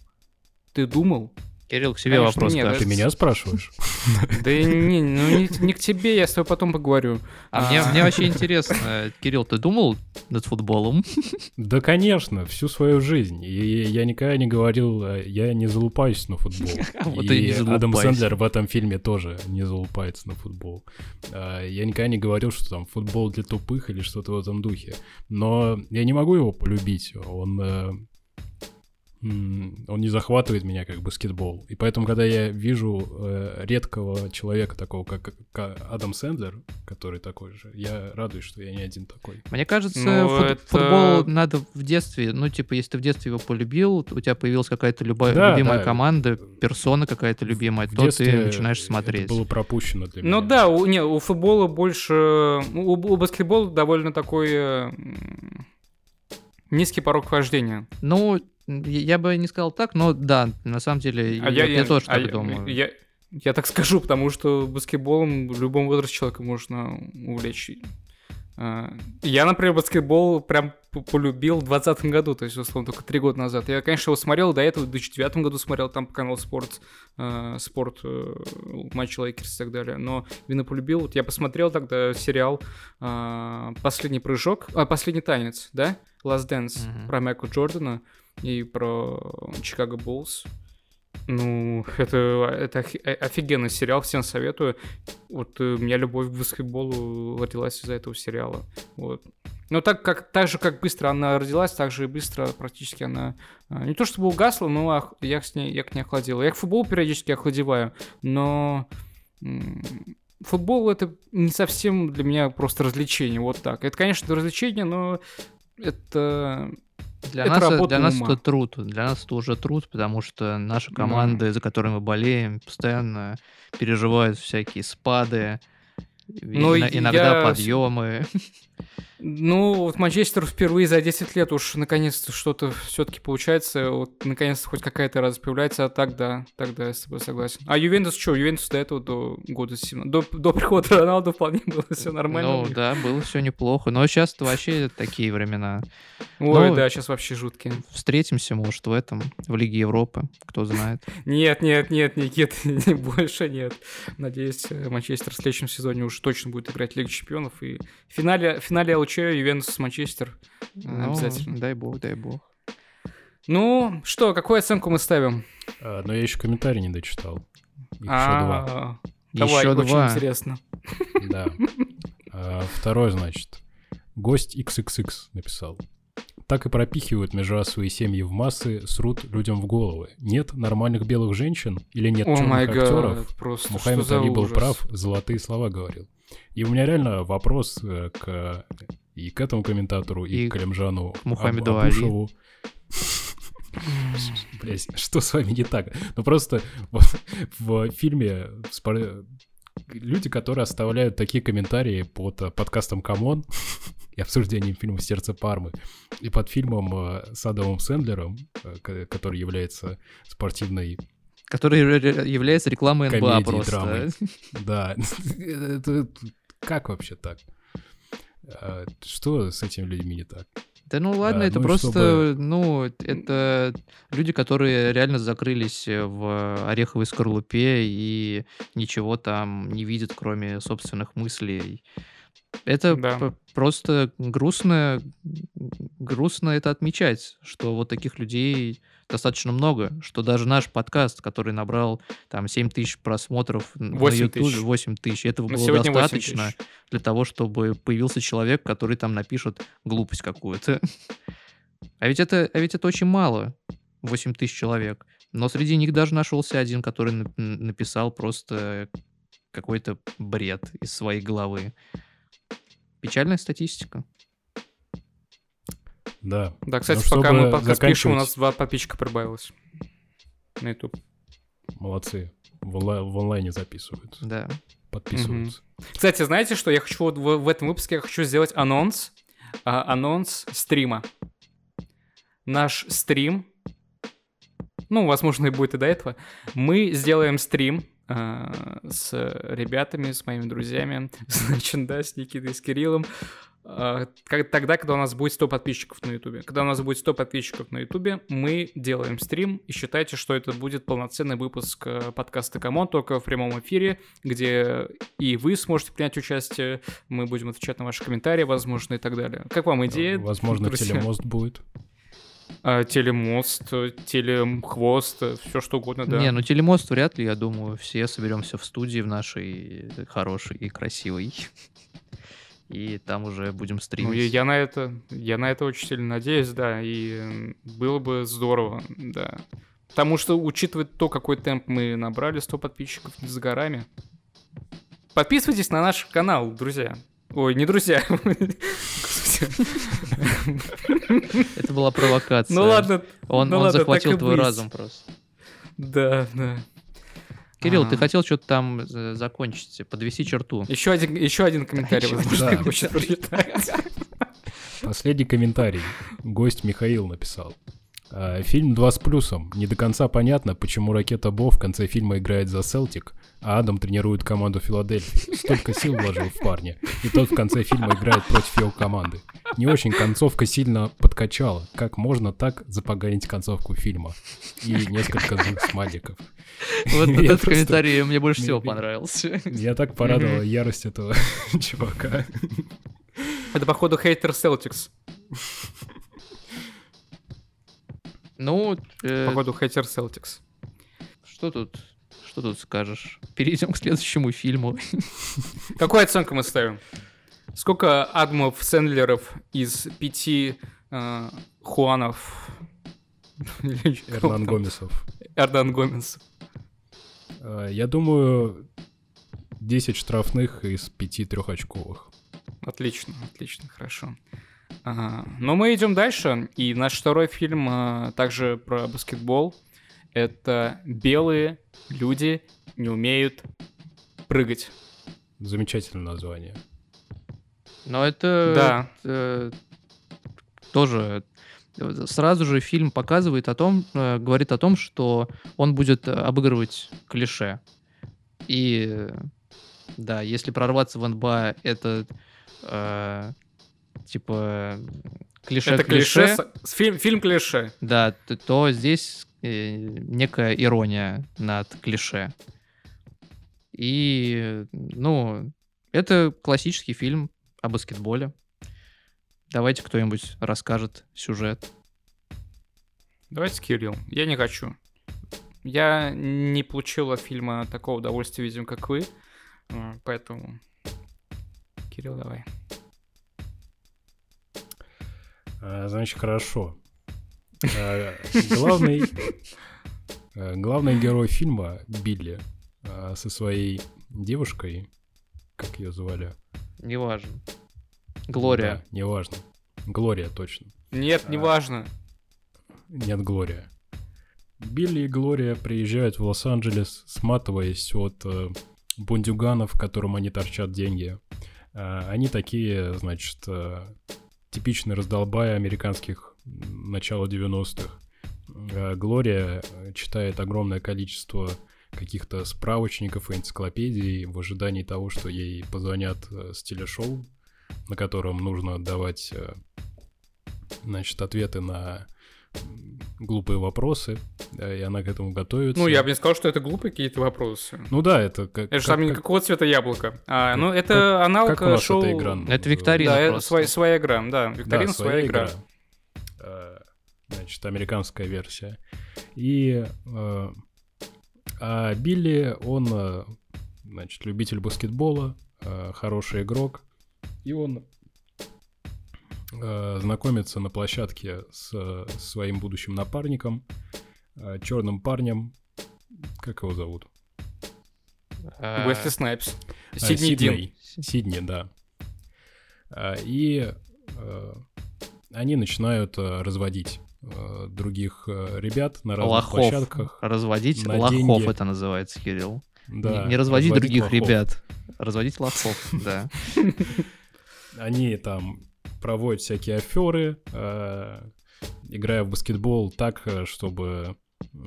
A: Ты думал?
C: Кирилл, к себе Конечно, вопрос.
B: Нет, Ты меня спрашиваешь?
A: Да не, ну не, не к тебе, я с тобой потом поговорю.
C: А, мне, мне вообще интересно, Кирилл, ты думал над футболом?
B: Да, конечно, всю свою жизнь. И я никогда не говорил, э, я не залупаюсь на футбол. Вот и Адам Сэндлер в этом фильме тоже не залупается на футбол. А, я никогда не говорил, что там футбол для тупых или что-то в этом духе. Но я не могу его полюбить. Он э, он не захватывает меня как баскетбол. И поэтому, когда я вижу э, редкого человека такого, как, как Адам Сэндлер, который такой же, я радуюсь, что я не один такой.
C: Мне кажется, ну, фут, это... футбол надо в детстве, ну, типа, если ты в детстве его полюбил, у тебя появилась какая-то люба... да, любимая да. команда, персона какая-то любимая, в то ты начинаешь смотреть.
B: Это было пропущено для
A: ну, меня. Ну да, у, не, у футбола больше... У, у баскетбола довольно такой... Э, низкий порог вхождения.
C: Ну, я бы не сказал так, но да, на самом деле, а я, я, я тоже а так я, думаю.
A: Я, я так скажу, потому что баскетболом в любом возрасте человека можно увлечь. А, я, например, баскетбол прям полюбил в 2020 году, то есть, условно, только три года назад. Я, конечно, его смотрел до этого, в 2009 году смотрел там по каналу Спорт, э, Спорт, э, матч Лейкерс и так далее. Но именно полюбил, вот я посмотрел тогда сериал э, «Последний прыжок», а, «Последний танец», да? Last Dance mm-hmm. про Майкла Джордана и про Чикаго Буллс. Ну, это, это э, офигенный сериал, всем советую. Вот э, у меня любовь к баскетболу родилась из-за этого сериала. Вот. Но так, как, так же, как быстро она родилась, так же и быстро практически она... Э, не то чтобы угасла, но я, с ней, я к ней охладил. Я к футболу периодически охладеваю, но... Футбол это не совсем для меня просто развлечение, вот так. Это, конечно, развлечение, но это
C: для это нас, для нас это труд. Для нас это уже труд, потому что наши команды, да. за которыми мы болеем, постоянно переживают всякие спады, Но иногда я... подъемы.
A: Ну, вот Манчестер впервые за 10 лет уж наконец-то что-то все-таки получается, вот наконец-то хоть какая-то радость появляется, а так да, тогда я с тобой согласен. А Ювентус что? Ювентус до этого, до года 7, до, до прихода Роналду вполне было все нормально.
C: Ну да, было все неплохо, но сейчас вообще такие времена.
A: Ой, ну, да, сейчас вообще жуткие.
C: Встретимся, может, в этом, в Лиге Европы, кто знает.
A: Нет, нет, нет, Никит, больше нет. Надеюсь, Манчестер в следующем сезоне уж точно будет играть Лигу Чемпионов, и в финале, в финале ЛЧ Ювентус Манчестер ну, обязательно.
C: Дай бог, дай бог.
A: Ну, что, какую оценку мы ставим?
B: А, но я еще комментарий не дочитал.
A: Еще а, два. Давай, еще очень два. интересно.
B: Да. А, второй, значит. Гость XXX написал. Так и пропихивают межрасовые семьи в массы, срут людям в головы. Нет нормальных белых женщин или нет черных актеров?
A: Просто
B: Мухаммед Али был прав, золотые слова говорил. И у меня реально вопрос э, к и к этому комментатору, и, и к Калимжану
C: Мухаммеду Али.
B: Блять, что с вами не так? Ну просто в, в фильме люди, которые оставляют такие комментарии под э, подкастом «Камон» и обсуждением фильма «Сердце Пармы» и под фильмом э, с Адамом Сэндлером, который является спортивной
C: Который является рекламой НБА просто. Драмой.
B: Да. Это, как вообще так? А, что с этими людьми не так?
C: Да ну ладно,
B: Да,
C: это
B: ну
C: просто,
B: чтобы-
C: ну, это люди, которые реально закрылись в ореховой скорлупе и ничего там не видят, кроме собственных мыслей. Это
A: Да.
C: просто грустно, грустно это отмечать, что вот таких людей достаточно много, что даже наш подкаст, который набрал там 7 тысяч просмотров на
A: 8
C: YouTube,
A: тысяч.
C: 8 тысяч, этого
A: На
C: было
A: сегодня 8
C: достаточно для того, чтобы появился человек, который там напишет глупость какую-то. А ведь это, а ведь это очень мало, 8 тысяч человек. Но среди них даже нашелся один, который написал просто какой-то бред из своей головы. Печальная статистика.
B: Да.
A: Да, кстати,
B: Ну,
A: пока мы подкаст пишем, у нас два подписчика прибавилось на YouTube.
B: Молодцы. В, онлай- в онлайне записывают.
C: Да.
B: Подписываются.
A: Кстати, знаете что? Я хочу вот в, в этом выпуске я хочу сделать анонс. а, анонс стрима. Наш стрим, ну, возможно, и будет и до этого. Мы сделаем стрим с ребятами, с моими друзьями, значит, да, с Никитой, с Кириллом, а, как- тогда, когда у нас будет 100 подписчиков на Ютубе. Когда у нас будет 100 подписчиков на Ютубе, мы делаем стрим, и считайте, что это будет полноценный выпуск э, подкаста Камон, только в прямом эфире, где и вы сможете принять участие, мы будем отвечать на ваши комментарии, возможно, и так далее. Как вам идея?
B: Возможно,
A: друзья?
B: телемост будет.
A: А, телемост, э, телехвост, все что угодно, да.
C: Не, ну телемост вряд ли, я думаю, все соберемся в студии в нашей хорошей и красивой. И там уже будем
A: Ну,
C: стримить.
A: я, я на это, я на это очень сильно надеюсь, да, и было бы здорово, да. Потому что, учитывая то, какой темп мы набрали, 100 подписчиков не за горами. Подписывайтесь на наш канал, друзья. Ой, не друзья.
C: Это была провокация.
A: Ну ладно.
C: Он,
A: ну
C: он
A: ладно,
C: захватил твой
A: быть.
C: разум просто.
A: Да, да.
C: Кирилл, ты
A: А.
C: хотел что-то там э, закончить, подвеси черту.
A: Еще один, еще один комментарий,
C: Ещё
A: возможно,
B: один.
A: хочет прочитать.
B: Последний комментарий. Гость Михаил написал. А, Фильм 2 с плюсом. Не до конца понятно, почему ракета Бо в конце фильма играет за Селтик, а Адам тренирует команду Филадельфии. Столько сил вложил в парня. И тот в конце фильма играет против его команды. Не очень концовка сильно подкачала. Как можно так запоганить концовку фильма? И несколько злых смайликов.
C: Вот этот комментарий мне больше всего понравился.
B: Я так порадовала ярость этого чувака.
A: Это, походу, хейтер Celtics.
C: Ну, э,
A: Походу, хейтер Celtics.
C: что тут, что тут скажешь? Перейдем к следующему фильму.
A: Какую оценку мы ставим? Сколько Адмов Сэндлеров из пяти э, Хуанов?
B: Эрнан Гомесов.
A: Эрнан Гомес.
B: А, Я думаю, 10 штрафных из 5 трехочковых.
A: Отлично, отлично, хорошо. Ага. Но мы идем дальше, и наш второй фильм э, также про баскетбол. Это «Белые люди не умеют прыгать».
B: Замечательное название.
C: Но это
A: Да.
C: э, тоже э, сразу же фильм показывает о том, говорит о том, что он будет обыгрывать клише. И да, если прорваться в НБА, это э, типа клише
A: Это клише, с фильм, фильм клише.
C: Да, т- то здесь э, некая ирония над клише. И, ну, это классический фильм о баскетболе. Давайте кто-нибудь расскажет сюжет.
A: Давайте, Кирилл. Я не хочу. Я не получил от фильма такого удовольствия, видимо, как вы. Э, Поэтому... Кирилл, давай.
B: А, Значит, хорошо. А, Главный, а, главный герой фильма Билли со своей девушкой, как ее звали?
C: Неважно. Глория.
B: Да, неважно. Глория, точно.
A: Нет,
B: А.
A: неважно.
B: Нет, Глория. Билли и Глория приезжают в Лос-Анджелес, сматываясь от э, бундюганов, которым они торчат деньги. А, они такие, значит, э, типичные раздолбая американских начала 90-х. А Глория э, читает огромное количество каких-то справочников и энциклопедий в ожидании того, что ей позвонят э, с телешоу, на котором нужно отдавать э, значит, ответы на глупые вопросы, да, и она к этому готовится.
A: Ну, я бы не сказал, что это глупые какие-то вопросы.
B: Ну да, это как...
A: Это же
B: как-
A: там
B: как-
A: какого цвета яблоко. А,
B: как-
A: ну, это аналог
B: как у нас
A: шоу...
B: эта игра
C: Это викторина
A: Да, это своя, своя игра, да.
B: Да,
A: Викторина своя, игра.
B: Э, Значит, американская версия. И э, а Билли, он, э, значит, любитель баскетбола, э, хороший игрок, и он э, знакомится на площадке с э, своим будущим напарником, черным парнем. Как его зовут?
C: Э,
A: Уэсли Снайпс.
B: А,
A: Сидни Дин.
B: Сидни, да. И э, они начинают э, разводить э, других э, ребят на разных
C: Лохов.
B: площадках.
C: Разводить
B: на
C: лохов
B: деньги.
C: это называется, Кирилл.
B: Да,
C: не, не разводить
B: разводить
C: других
B: лохов.
C: ребят. Разводить лохов, да.
B: Они там проводят всякие аферы, э, играя в баскетбол так, э, чтобы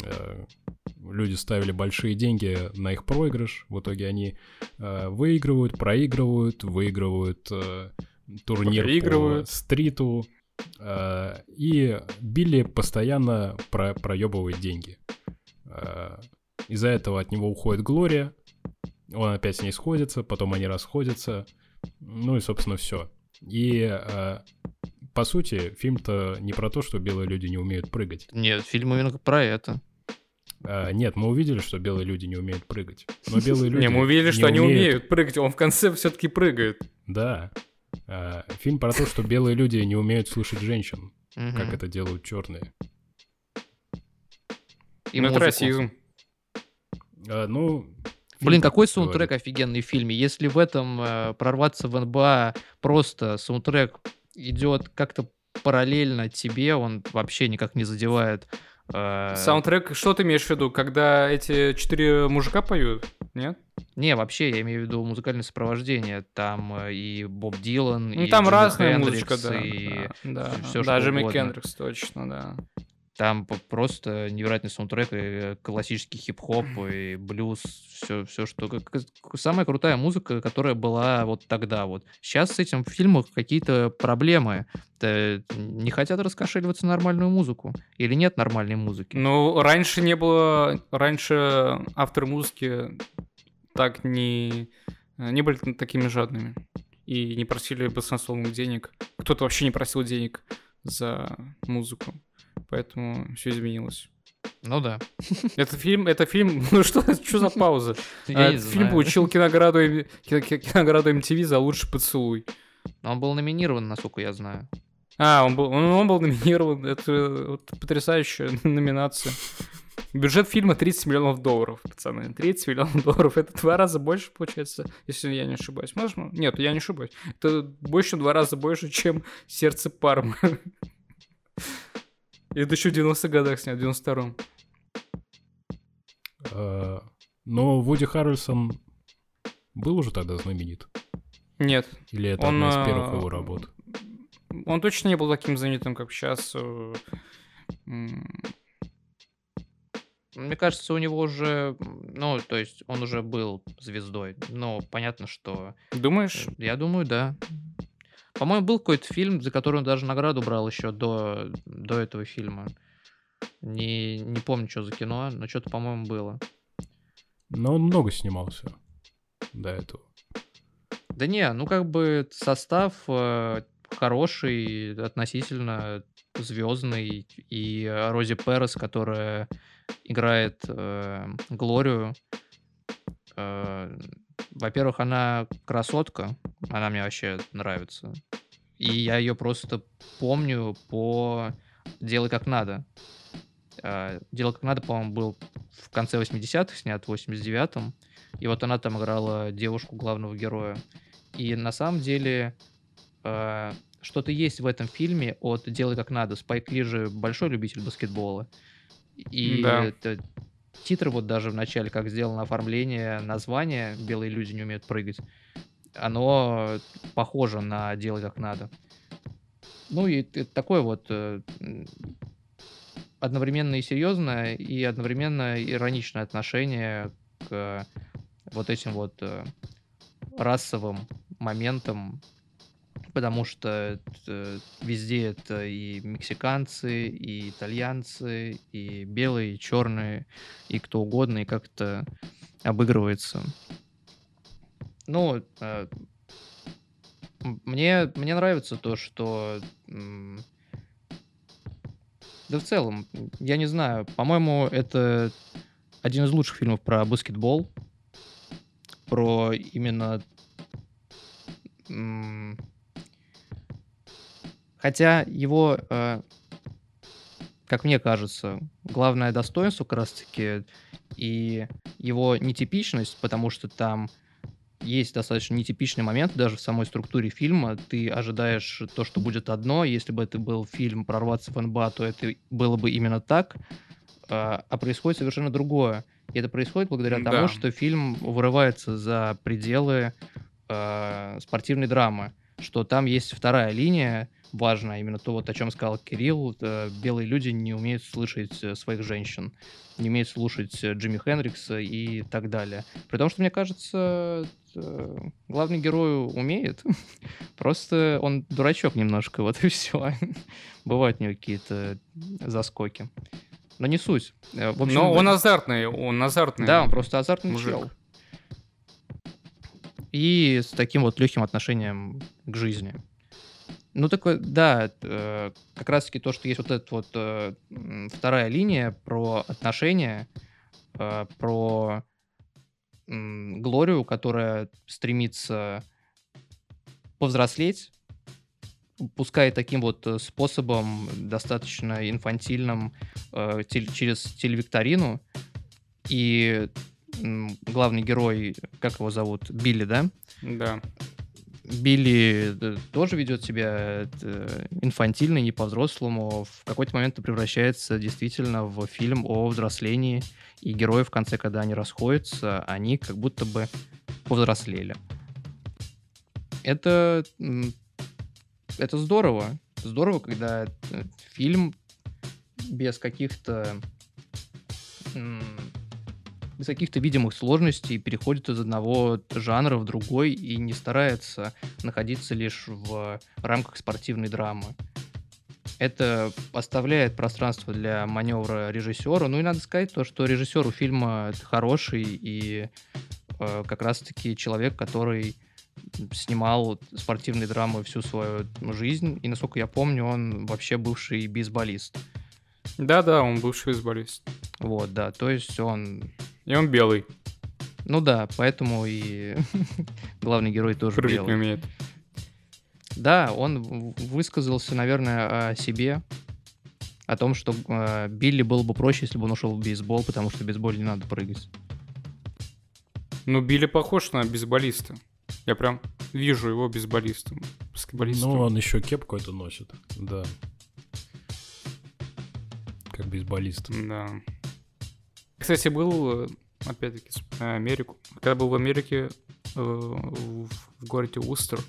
B: э, люди ставили большие деньги на их проигрыш. В итоге они э, выигрывают, проигрывают, выигрывают э, турнир по стриту. э, и Билли постоянно про проебывает деньги. Э, из-за этого от него уходит Глория. Он опять с ней сходится, потом они расходятся. Ну и, собственно, все. И, э, по сути, фильм-то не про то, что белые люди не умеют прыгать.
C: Нет, фильм именно про это.
B: А, нет, мы увидели, что белые люди не умеют прыгать. Но белые люди
A: Не, мы увидели, что они
B: умеют-
A: прыгать, он в конце все-таки прыгает.
B: Да. А, фильм про то, что белые люди не умеют слышать женщин, как это делают черные.
C: И
A: Ну, это расизм.
B: А, ну,
C: Блин, какой саундтрек
B: говорит.
C: офигенный в фильме. Если в этом э, прорваться в НБА просто саундтрек идет как-то параллельно тебе, он вообще никак не задевает. э,
A: Саундтрек, что ты имеешь в виду, когда эти четыре мужика поют? Нет?
C: Не, вообще, я имею в виду музыкальное сопровождение. Там э, и Боб Дилан,
A: Ну,
C: и
A: там
C: Джимми
A: разная
C: Хендрикс,
A: музычка, да.
C: и
A: да, да.
C: всё,
A: да,
C: что
A: Джимми
C: угодно.
A: Кендрикс, точно, да.
C: Там просто невероятный саундтрек, и э, классический хип-хоп, и блюз, все, все что... Самая крутая музыка, которая была вот тогда вот. Сейчас с этим в фильмах какие-то проблемы. Т- Не хотят раскошеливаться нормальную музыку. Или нет нормальной музыки.
A: Ну, раньше не было... Раньше авторы музыки так не... Не были такими жадными. И не просили баснословных денег. Кто-то вообще не просил денег за музыку. Поэтому все изменилось.
C: Ну да.
A: Это фильм, это фильм, ну что, что за пауза?
C: Я
A: А,
C: не
A: Этот фильм
C: знаю.
A: получил кинограду, М- кино- кинограду MTV за лучший поцелуй.
C: Он был номинирован, насколько я знаю.
A: А, он был, он, он был номинирован, это вот потрясающая номинация. Бюджет фильма 30 миллионов долларов, пацаны. 30 миллионов долларов, это два раза больше, получается, если я не ошибаюсь. Можно? Нет, я не ошибаюсь. Это больше, чем два раза больше, чем «Сердце Пармы». И это еще в 90-х годах снят, в 92-м.
B: э, но Вуди Харрельсон был уже тогда знаменит?
A: Нет,
B: Или это
A: Он,
B: одна из первых
A: а,
B: его работ?
A: он точно не был таким знаменитым, как сейчас.
C: Мне кажется, у него уже, ну, то есть он уже был звездой. Но понятно, что
A: Думаешь?
C: Э, Я думаю, да. По-моему, был какой-то фильм, за который он даже награду брал еще до, до этого фильма. Не, не помню, что за кино, но что-то, по-моему, было.
B: Но он много снимался до этого.
C: Да не, ну как бы состав э, хороший, относительно звездный. И э, Рози Перес, которая играет э, Глорию. э, во-первых, она красотка, она мне вообще нравится. И я ее просто помню по «Делай как надо». Э, «Делай как надо», по-моему, был в конце 80-х, снят в 89-м. И вот она там играла девушку главного героя. И на самом деле э, что-то есть в этом фильме от «Делай как надо». Спайк Ли же большой любитель баскетбола. И
A: Да.
C: это- титры вот даже в начале, как сделано оформление названия «Белые люди не умеют прыгать», оно похоже на «Делай как надо». Ну и такое вот э, одновременно и серьезное, и одновременно ироничное отношение к вот этим вот э, расовым моментам потому что э, везде это и мексиканцы, и итальянцы, и белые, и черные, и кто угодно, и как-то обыгрывается. Ну, э, мне, мне нравится то, что... Да в целом, я не знаю, по-моему, это один из лучших фильмов про баскетбол, про именно... Хотя его, э, как мне кажется, главное достоинство как раз-таки и его нетипичность, потому что там есть достаточно нетипичный момент даже в самой структуре фильма. Ты ожидаешь то, что будет одно. Если бы это был фильм «Прорваться в НБА», то это было бы именно так. А а происходит совершенно другое. И это происходит благодаря
A: Да.
C: тому, что фильм вырывается за пределы э, спортивной драмы. Что там есть вторая линия, важная, именно то, вот, о чем сказал Кирилл. э, белые люди не умеют слышать э, своих женщин, не умеют слушать э, Джимми Хендрикса и так далее. При том, что, мне кажется, главный герой умеет. Просто он дурачок немножко, вот и все. Бывают у него какие-то заскоки. Но не суть. В общем,
A: Но он азартный, он азартный.
C: да, он просто азартный
A: мужик.
C: чел. И с таким вот легким отношением к жизни. Ну, такой, да, э, как раз-таки то, что есть вот эта вот э, вторая линия про отношения, э, про Глорию, которая стремится повзрослеть, пускай таким вот способом, достаточно инфантильным, через телевикторину. И главный герой, как его зовут, Билли, да?
A: Да.
C: Билли э, тоже ведет себя э, инфантильно, не по-взрослому. В какой-то момент это превращается действительно в фильм о взрослении. И герои в конце, когда они расходятся, они как будто бы повзрослели. Это, это здорово. Здорово, когда э, фильм без каких-то без каких-то видимых сложностей переходит из одного жанра в другой и не старается находиться лишь в рамках спортивной драмы. Это оставляет пространство для маневра режиссера. Ну и надо сказать то, что режиссер у фильма хороший и э, как раз-таки человек, который снимал спортивные драмы всю свою жизнь. И, насколько я помню, он вообще бывший бейсболист.
A: Да-да, он бывший бейсболист.
C: Вот, да, то есть он...
A: И он белый.
C: Ну да, поэтому и главный герой тоже
A: Прыгать не
C: белый.
A: умеет.
C: Да, он высказался, наверное, о себе, о том, что э, Билли было бы проще, если бы он ушел в бейсбол, потому что в бейсболе не надо прыгать.
A: Ну, Билли похож на бейсболиста. Я прям вижу его бейсболистом. Баскетболистом.
B: Ну, он еще кепку эту носит, да. Как бейсболист.
A: Да. Кстати, был, э, опять-таки, вспоминаю Америку. Когда был в Америке, э, в городе Устер,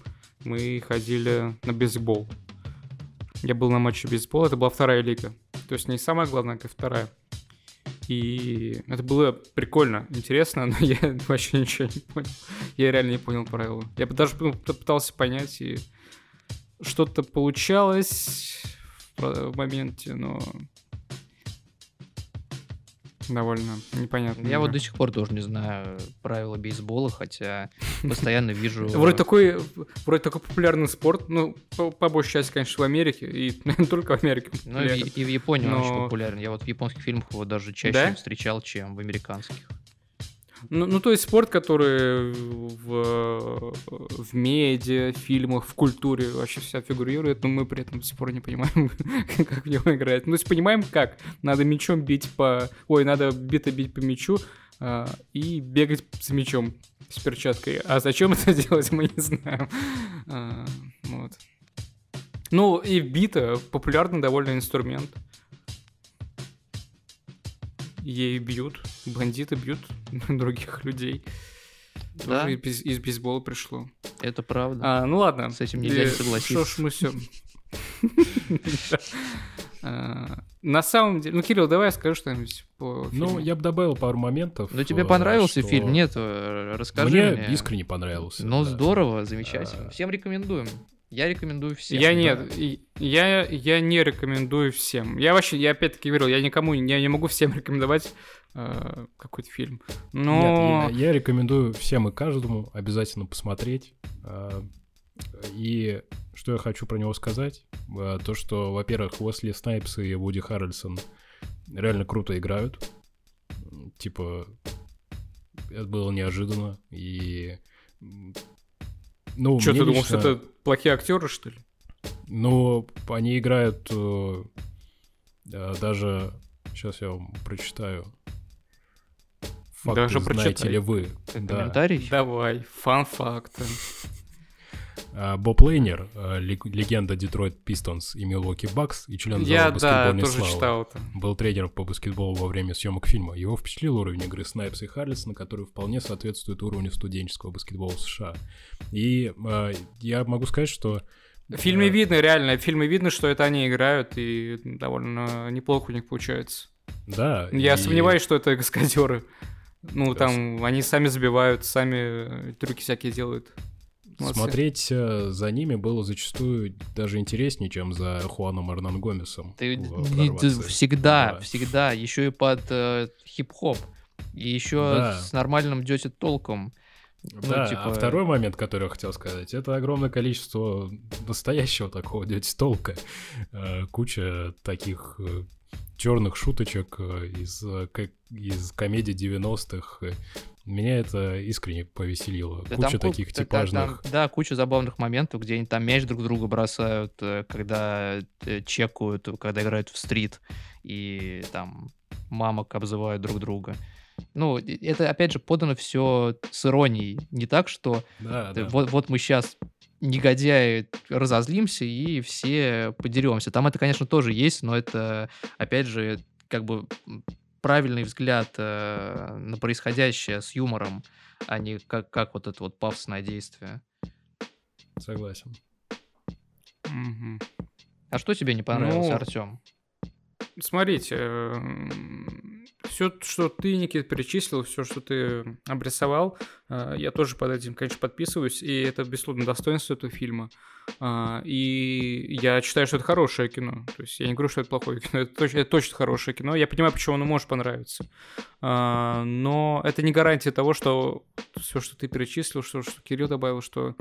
A: мы ходили на бейсбол. Я был на матче бейсбола, это была вторая лига. То есть не самая главная, как вторая. И это было прикольно, интересно, но я вообще ничего не понял. Я реально не понял правила. Я даже ну, пытался понять, и что-то получалось в моменте, но довольно непонятно.
C: Я вот до сих пор тоже не знаю правила бейсбола, хотя постоянно вижу...
A: Вроде такой, вроде такой популярный спорт, ну, по, по большей части, конечно, в Америке, и не только в Америке.
C: Ну, и, в Японии он очень популярен. Я вот в японских фильмах его даже чаще
A: Да?
C: встречал, чем в американских.
A: Ну, ну, то есть спорт, который в, в медиа, фильмах, в культуре вообще вся фигурирует, но мы при этом до сих пор не понимаем, как в него играть. Ну, то есть понимаем, как. Надо мячом бить по... Ой, надо бито бить по мячу а, и бегать с мячом с перчаткой. А зачем это делать, мы не знаем. А, вот. Ну, и бита популярный довольно инструмент. Ей бьют, бандиты бьют других людей.
C: Да.
A: Тоже из, из бейсбола пришло.
C: Это правда.
A: А, ну ладно.
C: С этим нельзя не
A: Э,
C: согласиться.
A: Что ж мы все... На самом деле... Ну, Кирилл, давай скажи что-нибудь по
B: Ну, я бы добавил пару моментов.
C: Ну, тебе
B: э,
C: понравился
B: что
C: фильм? Нет, э, расскажи
B: Мне
C: мне.
B: искренне понравился.
C: Ну,
B: да.
C: здорово, замечательно. Всем рекомендуем. Я рекомендую всем.
A: Я нет, я, я не рекомендую всем. Я вообще, я опять-таки говорил, я никому, я не могу всем рекомендовать э, какой-то фильм. Но...
B: Нет, я, я рекомендую всем и каждому обязательно посмотреть. А, И что я хочу про него сказать, а, то что, во-первых, Уэсли Снайпс и Вуди Харрельсон реально круто играют. Типа, это было неожиданно. И... Ну,
A: Что, ты думал,
B: лично-
A: что это плохие актеры, что ли?
B: Ну, они играют э, э, даже... Сейчас я вам прочитаю. Факты
A: Даже
B: знаете
A: прочитай.
B: ли вы?
C: Как
B: Да.
C: комментарий.
A: Давай, фан-факты.
B: А, Боб Лейнер, э, лег- легенда Детройт Пистонс и Милуоки Бакс и член
A: Я,
B: зала
A: да,
B: баскетбольной
A: тоже
B: славы.
A: читал это.
B: Был тренером по баскетболу во время съемок фильма. Его впечатлил уровень игры Снайпса и Харлисона, который вполне соответствует уровню студенческого баскетбола в США. И э, я могу сказать, что...
A: В фильме
B: э,
A: видно, реально, в фильме видно, что это они играют, и довольно неплохо у них получается.
B: Да.
A: Я
B: и-
A: сомневаюсь, что это каскадеры. Ну,
B: Да,
A: там, они сами забивают, сами э, трюки всякие делают. Молодцы.
B: Смотреть э, за ними было зачастую даже интереснее, чем за Хуаном Эрнан Гомесом.
C: Ты, ты всегда,
B: Да.
C: всегда, еще и под э, хип-хоп. И еще
B: Да.
C: с нормальным дете толком. Ну,
B: Да,
C: типа-
B: а второй момент, который я хотел сказать, это огромное количество настоящего такого дядь толка. Э, Куча таких черных шуточек э, из, э, из комедий 90-х. Меня это искренне повеселило.
C: Да
B: Куча
C: там
B: таких
C: да, да,
B: типажных...
C: там, да, куча забавных моментов, где они там мяч друг друга бросают, э, когда э, чекают, когда играют в стрит, и там мамок обзывают друг друга. Ну, это, опять же, подано все с иронией. Не так, что
B: Да,
C: э,
B: да.
C: вот, вот мы сейчас негодяи разозлимся и все подеремся. Там это, конечно, тоже есть, но это, опять же, как бы правильный взгляд э, на происходящее с юмором, а не как, как вот это вот пафосное действие.
B: Согласен.
A: Мгм.
C: А что тебе не понравилось,
A: Ну,
C: Артем?
A: Смотрите, все, что ты, Никит, перечислил, все, что ты обрисовал, э, я тоже под этим, конечно, подписываюсь, и это, безусловно, достоинство этого фильма. А, И я считаю, что это хорошее кино. То есть я не говорю, что это плохое кино, это точно, это точно хорошее кино. Я понимаю, почему оно может понравиться. А, Но это не гарантия того, что все, что ты перечислил, что, что Кирилл добавил, что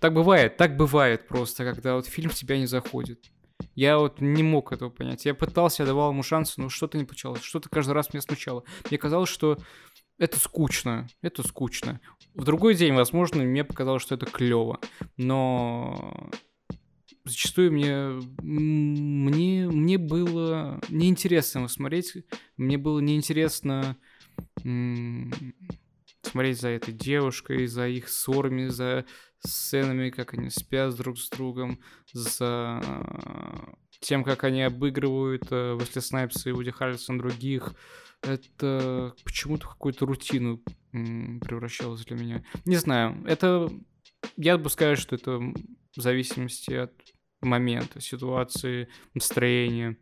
A: так бывает, так бывает просто, когда вот фильм в тебя не заходит. Я вот не мог этого понять. Я пытался, я давал ему шансы, но что-то не получалось. Что-то каждый раз меня смущало. Мне казалось, что это скучно. Это скучно. В другой день, возможно, мне показалось, что это клево. Но зачастую мне, мне, мне было неинтересно его смотреть. Мне было неинтересно м, смотреть за этой девушкой, за их ссорами, за сценами, как они спят друг с другом, за тем, как они обыгрывают э, Уэсли Снайпса и Уди Харрисон других. Это почему-то какую-то рутину превращалось для меня. Не знаю, это... Я бы сказал, что это в зависимости от момента, ситуации, настроения.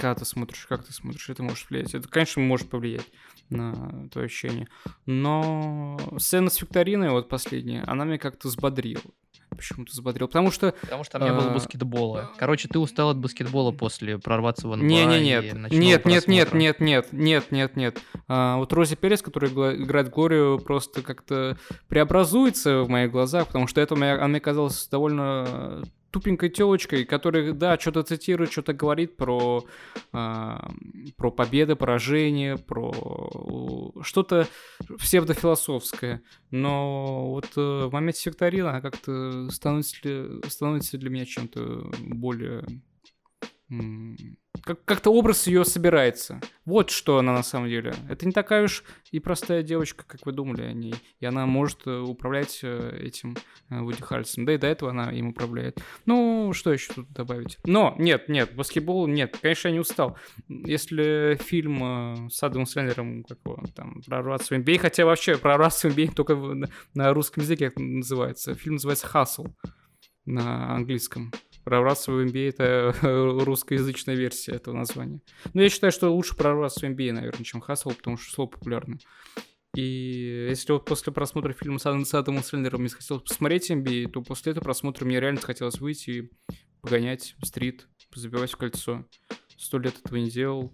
A: Когда ты смотришь, как ты смотришь, это может влиять. Это, конечно, может повлиять на твое ощущение. Но сцена с викториной, вот последняя, она меня как-то взбодрила. Почему-то взбодрила. Потому что...
C: Потому что там не было
A: а,
C: баскетбола. Короче, ты устал от баскетбола после прорваться в НБА
A: Не, не, нет, нет, нет, нет, нет, нет, нет, нет, нет. А, вот Рози Перес, которая играет Глорию, просто как-то преобразуется в моих глазах, потому что это мне, она мне казалась довольно тупенькой телочкой, которая, да, что-то цитирует, что-то говорит про, а, про победы, поражения, про что-то псевдофилософское. Но вот э, в моменте викторина она как-то становится, становится для меня чем-то более как- как-то образ ее собирается. Вот что она на самом деле. Это не такая уж и простая девочка, как вы думали о ней. И она может э, управлять э, этим э, Вуди Харрельсоном. Да и до этого она им управляет. Ну, что еще тут добавить? Но, нет, нет, баскетбол, нет. Конечно, я не устал. Если фильм с Адамом Сэндлером, как его, там, прорваться в NBA, хотя вообще прорваться в NBA только на, русском языке называется. Фильм называется «Хасл» на английском. Прорваться в NBA — это русскоязычная версия этого названия. Но я считаю, что лучше прорваться в NBA, наверное, чем Хасл, потому что слово популярное. И если вот после просмотра фильма с Адам- с Адамом Сэндлером мне захотелось посмотреть MBA, то после этого просмотра мне реально захотелось выйти и погонять стрит, забивать в кольцо. Сто лет этого не делал.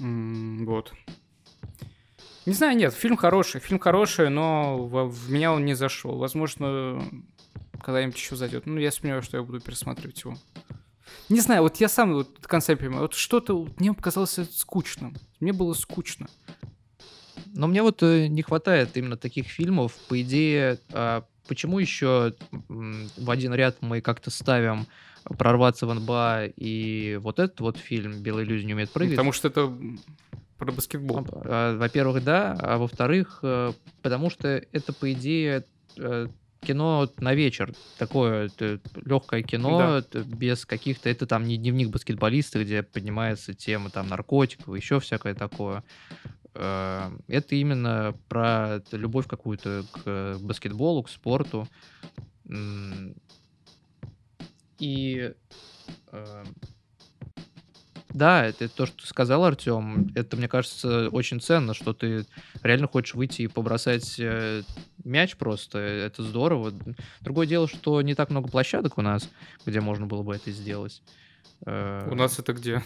A: Вот. Не знаю, нет, фильм хороший, фильм хороший, но в, в меня он не зашел. Возможно, когда-нибудь еще зайдет. Ну, я сомневаюсь, что я буду пересматривать его. Не знаю, вот я сам вот до конца не понимаю. Вот что-то вот мне показалось скучным. Мне было скучно.
C: Но мне вот э, не хватает именно таких фильмов. По идее, а почему еще в один ряд мы как-то ставим прорваться в НБА и вот этот вот фильм «Белая иллюзия не умеет прыгать»?
A: Потому что это про баскетбол.
C: А, Во-первых, да, а во-вторых, э, потому что это, по идее, э, кино на вечер. Такое легкое кино,
A: Да.
C: без каких-то... Это там не дневник баскетболиста, где поднимается тема там наркотиков, еще всякое такое. Э, Это именно про любовь какую-то к баскетболу, к спорту. И э, да, это то, что ты сказал, Артем. Это, мне кажется, очень ценно, что ты реально хочешь выйти и побросать э, мяч просто. Это здорово. Другое дело, что не так много площадок у нас, где можно было бы это сделать. Э,
A: У нас это где?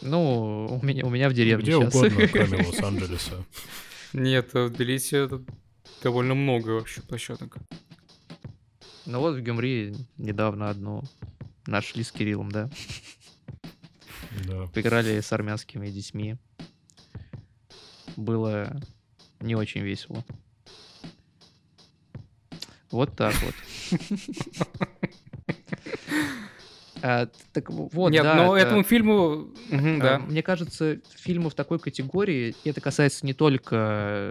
C: Ну, у меня, у меня в деревне
B: Где
C: щас.
B: угодно, кроме Лос-Анджелеса.
A: Нет, в Тбилиси довольно много вообще площадок.
C: Ну вот в Гюмри недавно одну нашли с Кириллом, да.
B: Да.
C: Поиграли с армянскими детьми. Было не очень весело. Вот так вот. А, так вот,
A: Нет,
C: да,
A: но
C: это-
A: этому фильму... Мгм,
C: а,
A: да.
C: Мне кажется, фильмы в такой категории, это касается не только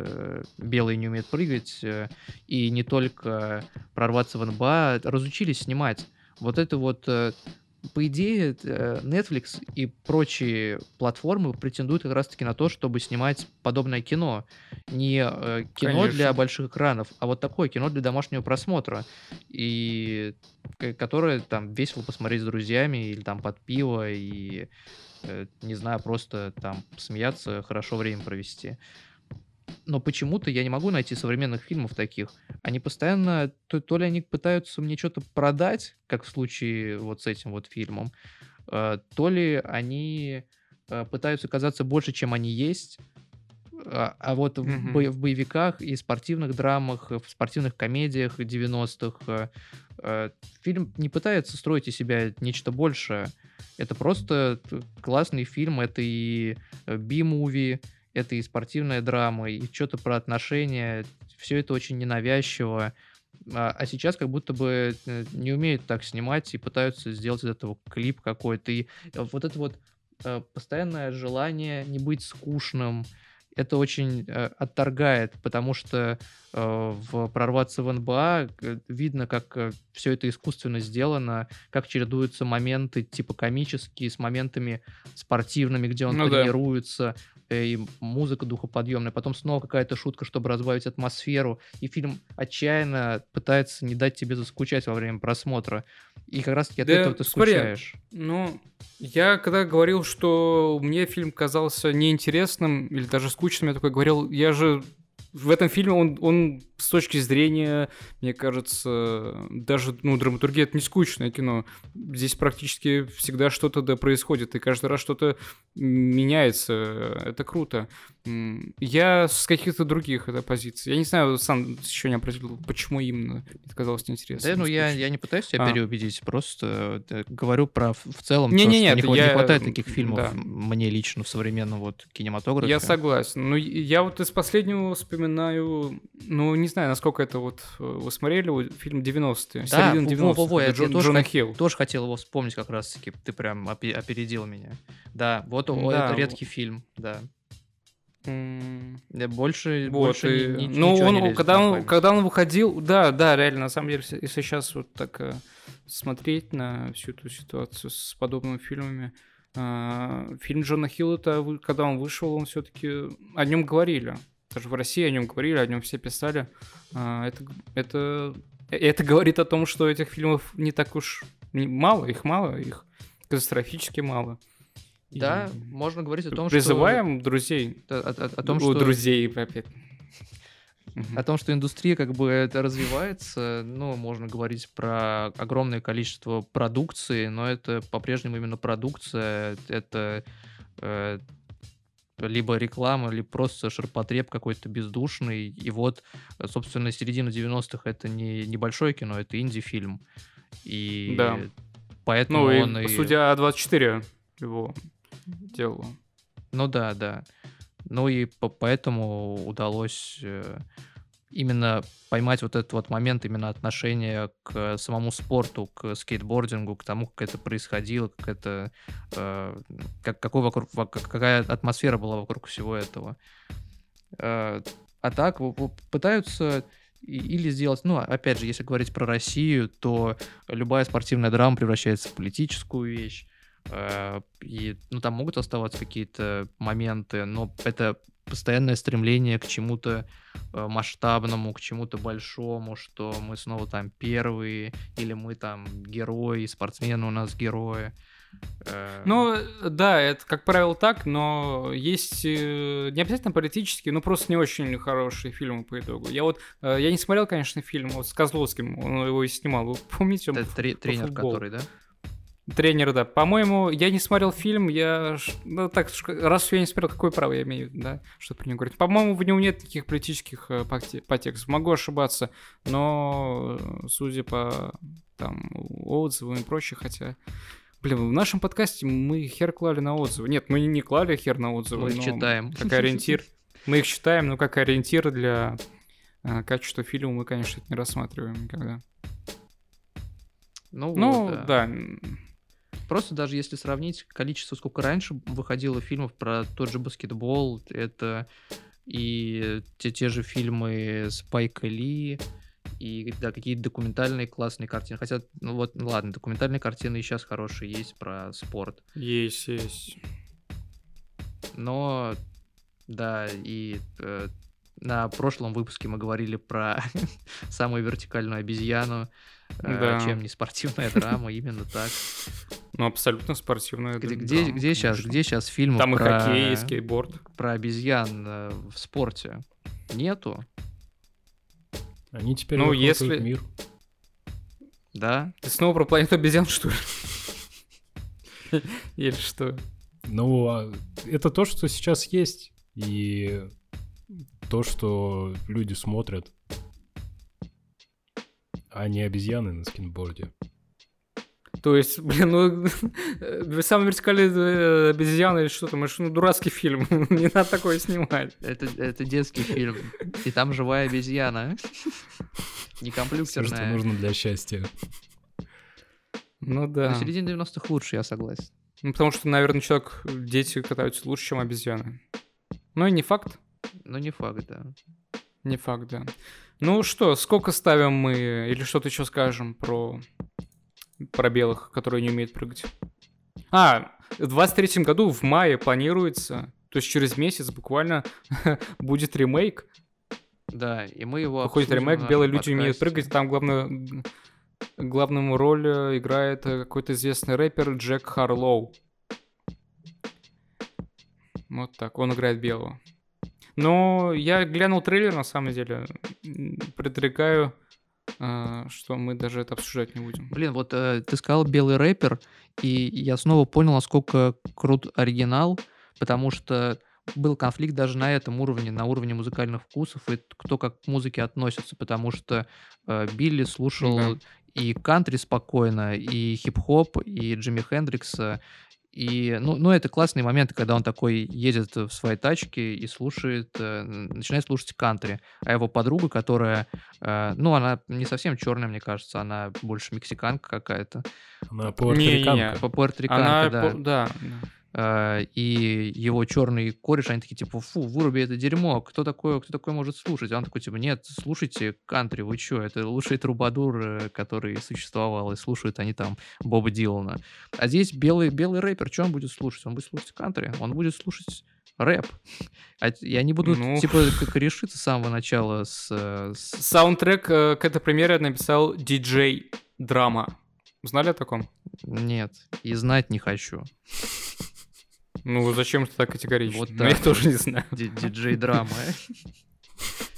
C: э, «Белый не умеет прыгать» э, и не только «Прорваться в НБА», разучились снимать. Вот это вот, по идее, э, Netflix и прочие платформы претендуют как раз-таки на то, чтобы снимать подобное кино. Не э, кино для
A: Конечно.
C: больших экранов, а вот такое кино для домашнего просмотра. И которое там весело посмотреть с друзьями или там под пиво и э, не знаю, просто там смеяться, хорошо время провести. Но почему-то я не могу найти современных фильмов таких. Они постоянно, то, то ли они пытаются мне что-то продать, как в случае вот с этим вот фильмом, э, то ли они э, пытаются казаться больше, чем они есть. А, а вот в,
A: Мгм.
C: бо- в боевиках и спортивных драмах, в спортивных комедиях 90-х э, э, фильм не пытается строить из себя нечто большее. Это просто классный фильм, это и э, би-муви, это и спортивная драма, и что-то про отношения. Все это очень ненавязчиво. А, а сейчас как будто бы э, не умеют так снимать и пытаются сделать из этого клип какой-то. И э, вот это вот э, постоянное желание не быть скучным, это очень э, отторгает, потому что э, в «Прорваться в НБА» видно, как все это искусственно сделано, как чередуются моменты типа комические с моментами спортивными, где он
A: Ну да.
C: тренируется, э, и музыка духоподъемная, потом снова какая-то шутка, чтобы разбавить атмосферу, и фильм отчаянно пытается не дать тебе заскучать во время просмотра. И как раз-таки от
A: Да,
C: этого ты
A: смотри,
C: скучаешь.
A: Ну, я когда говорил, что мне фильм казался неинтересным или даже скучным, я такой говорил, я же в этом фильме он, он с точки зрения, мне кажется, даже, ну, драматургия это не скучное кино. Здесь практически всегда что-то да происходит, и каждый раз что-то меняется. Это круто. Я с каких-то других это позиций. Я не знаю, сам еще не определил, почему именно это казалось неинтересным.
C: Да, ну я, я не пытаюсь тебя
A: А.
C: переубедить, просто э, говорю про в целом,
A: Не,
C: то,
A: не,
C: что
A: нет,
C: не, хва- не
A: я-
C: хватает таких фильмов
A: да.
C: мне лично в современном вот кинематографе.
A: Я согласен. Ну, я вот из последнего вспоминаю, ну, не знаю, насколько это вот э, вы смотрели фильм 90-е,
C: Да,
A: середина
C: во- во-
A: 90-х,
C: во, я-
A: Джон-
C: тоже
A: Джона Хилл.
C: Тоже хотел его вспомнить как раз-таки, ты прям опе- опередил меня. Да, вот
A: Да,
C: это редкий фильм, да. Я больше,
A: Вот,
C: больше
A: и-
C: ни- ни-
A: ну, он,
C: не лезет
A: когда, он, когда он выходил, да, да, реально, на самом деле, если- сейчас вот так э, смотреть на всю эту ситуацию с подобными фильмами, э, фильм Джона Хилла, когда он вышел, он все-таки о нем говорили. Даже в России о нем говорили, о нем все писали. А, это, это, это говорит о том, что этих фильмов не так уж мало, их мало, их катастрофически мало. И
C: Да, можно говорить о том,
A: Призываем друзей.
C: что... О, о- о том, что...
A: друзей, опять.
C: О том, что индустрия как бы это развивается, ну, можно говорить про огромное количество продукции, но это по-прежнему именно продукция, это э, либо реклама, либо просто ширпотреб какой-то бездушный. И вот, собственно, середина 90-х это не небольшое кино, это инди-фильм. И
A: Да.
C: поэтому
A: Ну, и,
C: он и...
A: судя А24 его делал.
C: Ну да, да. Ну и по- поэтому удалось э, именно поймать вот этот вот момент именно отношения к самому спорту, к скейтбордингу, к тому, как это происходило, как это, э, как, какой вокруг, во- как- какая атмосфера была вокруг всего этого. Э, а так пытаются или сделать, ну, опять же, если говорить про Россию, то любая спортивная драма превращается в политическую вещь. Э, И, ну, там могут оставаться какие-то моменты, но это постоянное стремление к чему-то э, масштабному, к чему-то большому, что мы снова там первые, или мы там герои, спортсмены у нас герои. Э,
A: Ну, да, это, как правило, так, но есть э, не обязательно политические, но просто не очень хорошие фильмы по итогу. Я вот, я не смотрел, конечно, фильм вот с Козловским, он его и снимал. Вы помните? он
C: это тре- тренер, который, да?
A: Тренер, да. По-моему, я не смотрел фильм, я... Ну, так, раз я не смотрел, какое право я имею, да, что про него говорить. По-моему, в нем нет никаких политических э, подте- подтекстов. Могу ошибаться, но э, судя по там отзывам и прочее, хотя... Блин, в нашем подкасте мы хер клали на отзывы. Нет, мы не клали хер на отзывы,
C: Мы их
A: но
C: читаем.
A: Как ориентир. Мы их читаем, но как ориентир для э, качества фильма мы, конечно, это не рассматриваем никогда.
C: Ну,
A: Ну,
C: вот,
A: да.
C: Просто даже если сравнить количество, сколько раньше выходило фильмов про тот же баскетбол, это и те, те же фильмы Спайка Ли, и да, какие-то документальные классные картины. Хотя, ну вот, ну ладно, документальные картины и сейчас хорошие есть про спорт.
A: Есть, есть.
C: Но, да, и э, на прошлом выпуске мы говорили про самую вертикальную обезьяну, э,
A: Да.
C: чем не спортивная драма, именно так.
A: Ну, абсолютно спортивная.
C: Где, где,
A: драма,
C: где сейчас, где сейчас фильмы
A: Там и
C: про,
A: хоккей, и скейтборд.
C: про обезьян э, в спорте? Нету,
B: Они теперь
A: Ну, если-
B: мир.
C: да?
A: Ты снова про планету обезьян, что ли? Или что?
B: Ну, а это то, что сейчас есть, и то, что люди смотрят, а не обезьяны на скинборде.
A: То есть, блин, ну, э, самая вертикальная э, обезьяна или что-то, может, ну, дурацкий фильм, не надо такое снимать.
C: Это, это детский фильм. И там живая обезьяна. Не
B: Все, что
C: компьютерная.
B: нужно для счастья.
A: Ну да.
C: На середине 90-х лучше, я согласен.
A: Ну, потому что, наверное, человек, дети катаются лучше, чем обезьяны. Ну и не факт.
C: Но не факт, да.
A: Не факт, да. Ну что, сколько ставим мы, или что-то еще скажем про, про белых, которые не умеют прыгать? А, в 23 году, в мае планируется, то есть через месяц буквально будет ремейк.
C: Да, и мы его
A: Выходит ремейк «Белые люди умеют
C: подкасте.
A: прыгать». Там главную, г- главную роль э, играет э, какой-то известный рэпер Джек Харлоу. Вот так, он играет белого. Но я глянул трейлер, на самом деле. Предрекаю, что мы даже это обсуждать не будем.
C: Блин, вот э, ты сказал белый рэпер, и я снова понял, насколько крут оригинал, потому что был конфликт даже на этом уровне, на уровне музыкальных вкусов, и кто как к музыке относится, потому что э, Билли слушал
A: Да.
C: и кантри спокойно, и хип-хоп, и Джимми Хендрикса, и, ну, ну, это классные моменты, когда он такой едет в своей тачке и слушает, э, начинает слушать кантри. А его подруга, которая, э, ну, она не совсем черная, мне кажется, она больше мексиканка какая-то.
B: Она пуэрториканка.
C: По пуэрториканка,
A: Она,
C: да.
A: по- да,
C: и его черный кореш, они такие, типа, фу, выруби это дерьмо, кто такой, кто такой может слушать? А он такой, типа, нет, слушайте кантри, вы чё, это лучший трубадур, э, который существовал, и слушают они там Боба Дилана. А здесь белый, белый рэпер, что он будет слушать? Он будет слушать кантри, он будет слушать рэп. А И они будут,
A: Ну.
C: типа, как решиться с самого начала с... э, с-
A: Саундтрек э, к этой премьере написал диджей Драма. Знали о таком?
C: Нет, и знать не хочу.
A: Ну, зачем ты так категорично?
C: Вот
A: Ну, я
C: так.
A: тоже не знаю.
C: Ди- Диджей драма.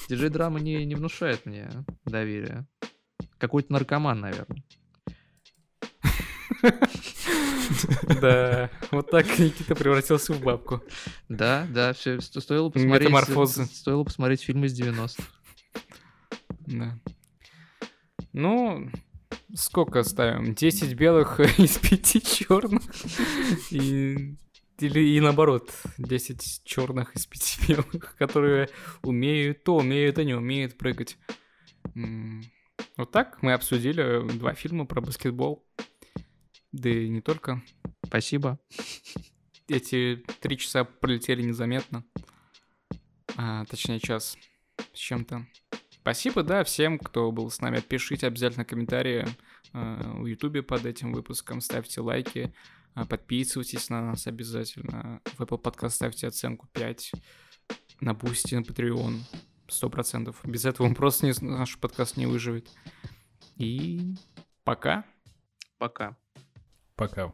C: Диджей-драма не, не внушает мне доверия. Какой-то наркоман, наверное.
A: Да, вот так Никита превратился в бабку.
C: Да, да, все, стоило посмотреть...
A: Метаморфозы.
C: Стоило посмотреть фильм из 90-х.
A: Да. Ну, сколько ставим? 10 белых из 5 черных? И... Или и наоборот, 10 черных из 5 белых, которые умеют то, умеют, а не умеют прыгать. Вот так мы обсудили два фильма про баскетбол. Да и не только.
C: Спасибо.
A: Эти три часа пролетели незаметно. А, точнее, час с чем-то. Спасибо, да, всем, кто был с нами. Пишите обязательно комментарии э, в Ютубе под этим выпуском, ставьте лайки, подписывайтесь на нас обязательно. В Apple Podcast ставьте оценку 5. На Boosty, на Patreon. Сто процентов. Без этого он просто не, наш подкаст не выживет. И пока.
C: Пока.
B: Пока.